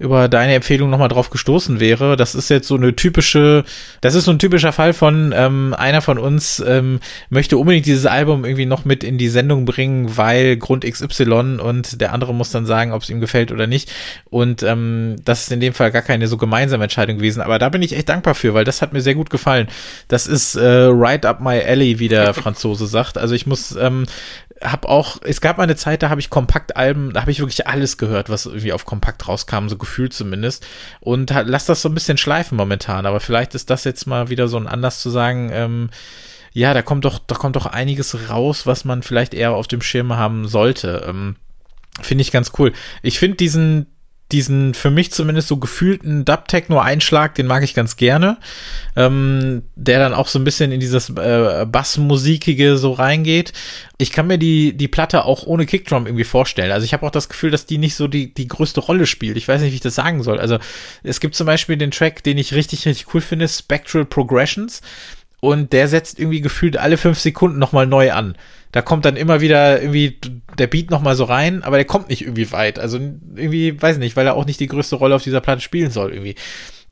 über deine Empfehlung nochmal drauf gestoßen wäre. Das ist jetzt so eine typische, das ist so ein typischer Fall von, ähm, einer von uns ähm, möchte unbedingt dieses Album irgendwie noch mit in die Sendung bringen, weil Grund XY und der andere muss dann sagen, ob es ihm gefällt oder nicht. Und ähm, das ist in dem Fall gar keine so gemeinsame Entscheidung gewesen. Aber da bin ich echt dankbar für, weil das hat mir sehr gut gefallen. Das ist äh, right up my alley, wie der Franzose sagt. Also ich muss ähm, habe auch, es gab eine Zeit, da habe ich Kompaktalben, da habe ich wirklich alles gehört, was irgendwie auf Kompakt rauskam, so gefühlt zumindest. Und lass das so ein bisschen schleifen momentan, aber vielleicht ist das jetzt mal wieder so ein Anlass zu sagen, ähm, ja, da kommt doch, da kommt doch einiges raus, was man vielleicht eher auf dem Schirm haben sollte. Ähm, finde ich ganz cool. Ich finde diesen, diesen für mich zumindest so gefühlten Dub-Techno-Einschlag, den mag ich ganz gerne. Ähm, der dann auch so ein bisschen in dieses äh, Bassmusikige so reingeht. Ich kann mir die, die Platte auch ohne Kickdrum irgendwie vorstellen. Also ich habe auch das Gefühl, dass die nicht so die, die größte Rolle spielt. Ich weiß nicht, wie ich das sagen soll. Also es gibt zum Beispiel den Track, den ich richtig, richtig cool finde, Spectral Progressions und der setzt irgendwie gefühlt alle fünf Sekunden nochmal neu an. Da kommt dann immer wieder irgendwie der Beat nochmal so rein, aber der kommt nicht irgendwie weit. Also irgendwie, weiß nicht, weil er auch nicht die größte Rolle auf dieser Platte spielen soll irgendwie.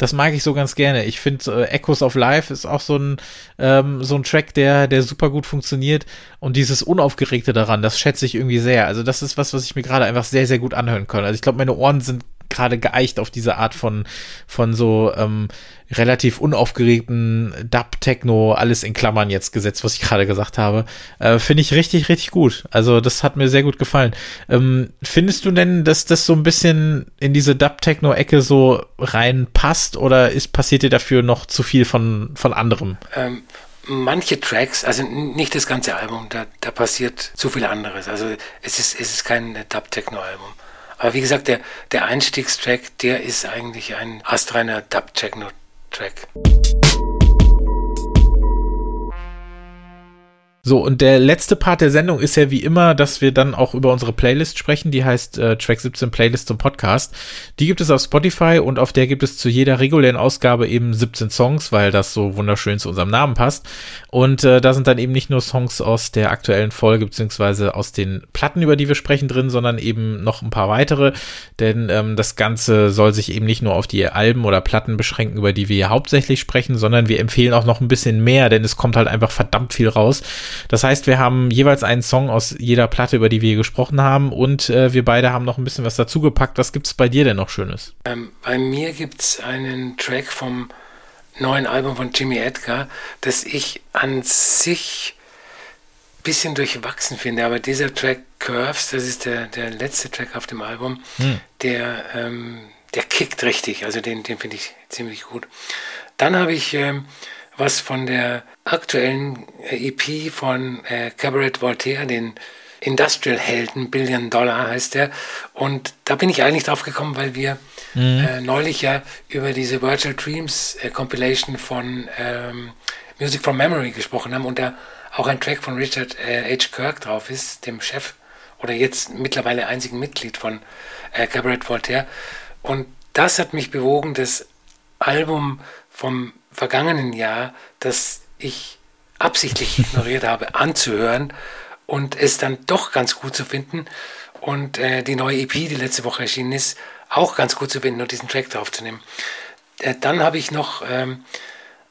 Das mag ich so ganz gerne. Ich finde, äh, Echoes of Life ist auch so ein, ähm, so ein Track, der, der super gut funktioniert. Und dieses Unaufgeregte daran, das schätze ich irgendwie sehr. Also das ist was, was ich mir gerade einfach sehr, sehr gut anhören kann. Also ich glaube, meine Ohren sind gerade geeicht auf diese Art von, von so ähm, relativ unaufgeregten Dub-Techno, alles in Klammern jetzt gesetzt, was ich gerade gesagt habe. Äh, Finde ich richtig, richtig gut. Also das hat mir sehr gut gefallen. Ähm, findest du denn, dass das so ein bisschen in diese Dub-Techno-Ecke so reinpasst oder ist passiert dir dafür noch zu viel von, von anderem? Ähm, manche Tracks, also nicht das ganze Album, da, da passiert zu viel anderes. Also es ist, es ist kein Dub-Techno-Album. Aber wie gesagt, der, der Einstiegstrack, der ist eigentlich ein astreiner Dub-Techno-Track. So, und der letzte Part der Sendung ist ja wie immer, dass wir dann auch über unsere Playlist sprechen. Die heißt äh, Track 17 Playlist zum Podcast. Die gibt es auf Spotify und auf der gibt es zu jeder regulären Ausgabe eben 17 Songs, weil das so wunderschön zu unserem Namen passt. Und äh, da sind dann eben nicht nur Songs aus der aktuellen Folge beziehungsweise aus den Platten, über die wir sprechen, drin, sondern eben noch ein paar weitere. Denn ähm, das Ganze soll sich eben nicht nur auf die Alben oder Platten beschränken, über die wir hauptsächlich sprechen, sondern wir empfehlen auch noch ein bisschen mehr, denn es kommt halt einfach verdammt viel raus. Das heißt, wir haben jeweils einen Song aus jeder Platte, über die wir gesprochen haben und äh, wir beide haben noch ein bisschen was dazugepackt. Was gibt es bei dir denn noch Schönes? Ähm, bei mir gibt es einen Track vom neuen Album von Jimmy Edgar, das ich an sich ein bisschen durchwachsen finde. Aber dieser Track Curves, das ist der, der letzte Track auf dem Album, hm. der, ähm, der kickt richtig. Also den, den finde ich ziemlich gut. Dann habe ich ähm, was von der aktuellen äh, EP von äh, Cabaret Voltaire, den Industrial Helden, Billion Dollar heißt der. Und da bin ich eigentlich drauf gekommen, weil wir mhm. äh, neulich ja über diese Virtual Dreams äh, Compilation von ähm, Music from Memory gesprochen haben und da auch ein Track von Richard äh, H. Kirk drauf ist, dem Chef oder jetzt mittlerweile einzigen Mitglied von äh, Cabaret Voltaire. Und das hat mich bewogen, das Album vom vergangenen Jahr, das ich absichtlich ignoriert habe, anzuhören und es dann doch ganz gut zu finden und äh, die neue EP, die letzte Woche erschienen ist, auch ganz gut zu finden und diesen Track draufzunehmen. Äh, dann habe ich noch ähm,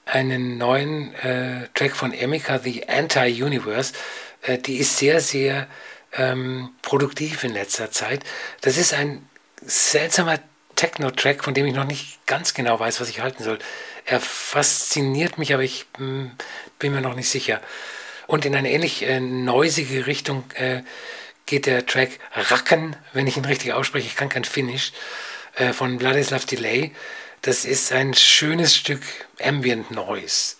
einen neuen äh, Track von Emika, The Anti-Universe. Äh, die ist sehr, sehr ähm, produktiv in letzter Zeit. Das ist ein seltsamer Techno-Track, von dem ich noch nicht ganz genau weiß, was ich halten soll. Er fasziniert mich, aber ich hm, bin mir noch nicht sicher. Und in eine ähnlich äh, neusige Richtung äh, geht der Track Racken, wenn ich ihn richtig ausspreche, ich kann kein Finnisch, äh, von Vladislav Delay. Das ist ein schönes Stück Ambient Noise.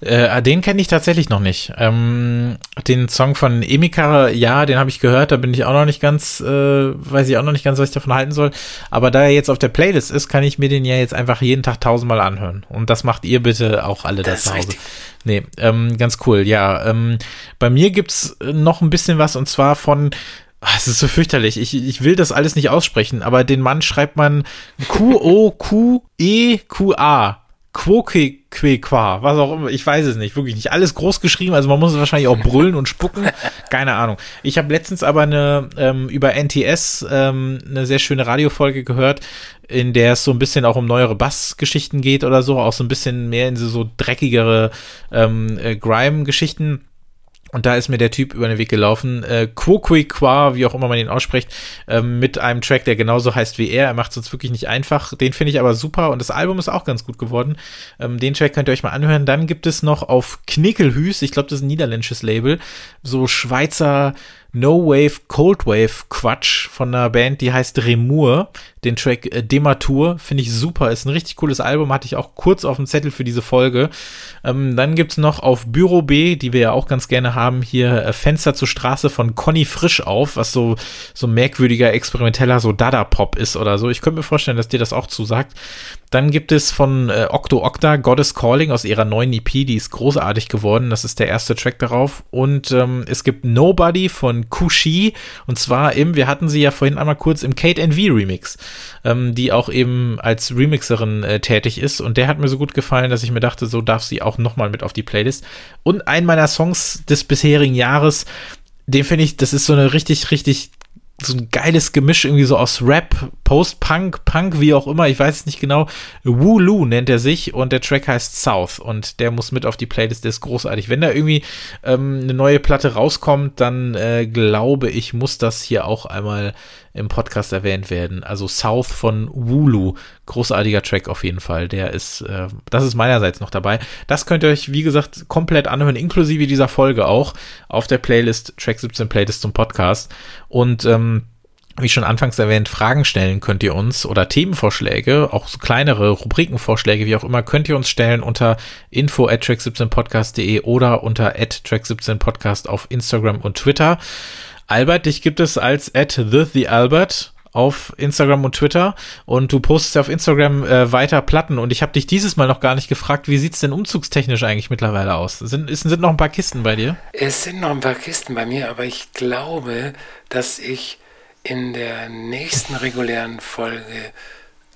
Äh, den kenne ich tatsächlich noch nicht. Ähm, den Song von Emika, ja, den habe ich gehört, da bin ich auch noch nicht ganz, äh, weiß ich auch noch nicht ganz, was ich davon halten soll. Aber da er jetzt auf der Playlist ist, kann ich mir den ja jetzt einfach jeden Tag tausendmal anhören. Und das macht ihr bitte auch alle das da zu Hause. Nee, ähm, ganz cool, ja. Ähm, bei mir gibt's noch ein bisschen was und zwar von ah, es ist so fürchterlich. Ich, ich will das alles nicht aussprechen, aber den Mann schreibt man Q-O-Q-E-Q-A. Quoque-Qua, was auch immer, ich weiß es nicht, wirklich nicht. Alles groß geschrieben, also man muss es wahrscheinlich auch brüllen und spucken, keine Ahnung. Ich habe letztens aber eine ähm, über NTS ähm, eine sehr schöne Radiofolge gehört, in der es so ein bisschen auch um neuere Bassgeschichten geht oder so, auch so ein bisschen mehr in so, so dreckigere ähm, äh, Grime-Geschichten. Und da ist mir der Typ über den Weg gelaufen, äh, Quoquiqua, wie auch immer man ihn ausspricht, äh, mit einem Track, der genauso heißt wie er. Er macht es uns wirklich nicht einfach. Den finde ich aber super und das Album ist auch ganz gut geworden. Ähm, den Track könnt ihr euch mal anhören. Dann gibt es noch auf Knickelhüß, ich glaube, das ist ein niederländisches Label, so Schweizer No Wave Cold Wave Quatsch von einer Band, die heißt Remur. Den Track äh, Dematur finde ich super. Ist ein richtig cooles Album. Hatte ich auch kurz auf dem Zettel für diese Folge. Ähm, dann gibt's noch auf Büro B, die wir ja auch ganz gerne haben, hier äh, Fenster zur Straße von Conny Frisch auf, was so, so merkwürdiger, experimenteller, so Dada-Pop ist oder so. Ich könnte mir vorstellen, dass dir das auch zusagt. Dann gibt es von äh, Octo Octa Goddess Calling aus ihrer neuen EP, die ist großartig geworden. Das ist der erste Track darauf. Und ähm, es gibt Nobody von Kushi. Und zwar im, wir hatten sie ja vorhin einmal kurz im Kate NV Remix, ähm, die auch eben als Remixerin äh, tätig ist. Und der hat mir so gut gefallen, dass ich mir dachte, so darf sie auch nochmal mit auf die Playlist. Und ein meiner Songs des bisherigen Jahres, den finde ich, das ist so eine richtig, richtig so ein geiles Gemisch irgendwie so aus Rap, Post-Punk, Punk, wie auch immer, ich weiß es nicht genau. Wooloo nennt er sich und der Track heißt South und der muss mit auf die Playlist, der ist großartig. Wenn da irgendwie ähm, eine neue Platte rauskommt, dann äh, glaube ich, muss das hier auch einmal im Podcast erwähnt werden. Also South von Wulu, großartiger Track auf jeden Fall. Der ist, äh, das ist meinerseits noch dabei. Das könnt ihr euch, wie gesagt, komplett anhören, inklusive dieser Folge auch auf der Playlist, Track 17 Playlist zum Podcast. Und ähm, wie schon anfangs erwähnt, Fragen stellen könnt ihr uns oder Themenvorschläge, auch so kleinere Rubrikenvorschläge, wie auch immer, könnt ihr uns stellen unter info at track17podcast.de oder unter at track17podcast auf Instagram und Twitter. Albert, dich gibt es als at the, the Albert auf Instagram und Twitter und du postest auf Instagram äh, weiter Platten und ich habe dich dieses Mal noch gar nicht gefragt, wie sieht's denn umzugstechnisch eigentlich mittlerweile aus? Sind, sind noch ein paar Kisten bei dir? Es sind noch ein paar Kisten bei mir, aber ich glaube, dass ich in der nächsten regulären Folge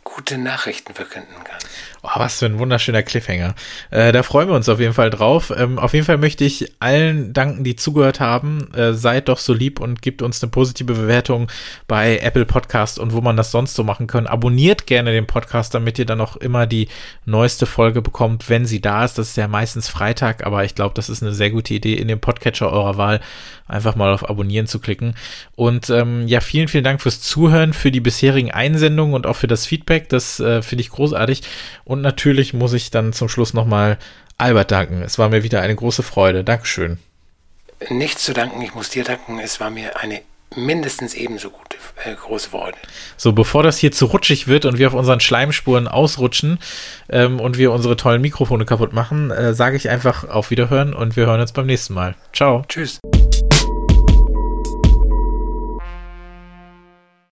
gute Nachrichten verkünden kann. Oh, was für ein wunderschöner Cliffhanger. Äh, da freuen wir uns auf jeden Fall drauf. Ähm, auf jeden Fall möchte ich allen danken, die zugehört haben. Äh, seid doch so lieb und gebt uns eine positive Bewertung bei Apple Podcast und wo man das sonst so machen kann. Abonniert gerne den Podcast, damit ihr dann auch immer die neueste Folge bekommt, wenn sie da ist. Das ist ja meistens Freitag, aber ich glaube, das ist eine sehr gute Idee, in dem Podcatcher eurer Wahl einfach mal auf Abonnieren zu klicken. Und ähm, ja, vielen, vielen Dank fürs Zuhören, für die bisherigen Einsendungen und auch für das Feedback. Das äh, finde ich großartig. Und natürlich muss ich dann zum Schluss nochmal Albert danken. Es war mir wieder eine große Freude. Dankeschön. Nichts zu danken, ich muss dir danken. Es war mir eine mindestens ebenso gute äh, große Freude. So, bevor das hier zu rutschig wird und wir auf unseren Schleimspuren ausrutschen ähm, und wir unsere tollen Mikrofone kaputt machen, äh, sage ich einfach auf Wiederhören und wir hören uns beim nächsten Mal. Ciao. Tschüss.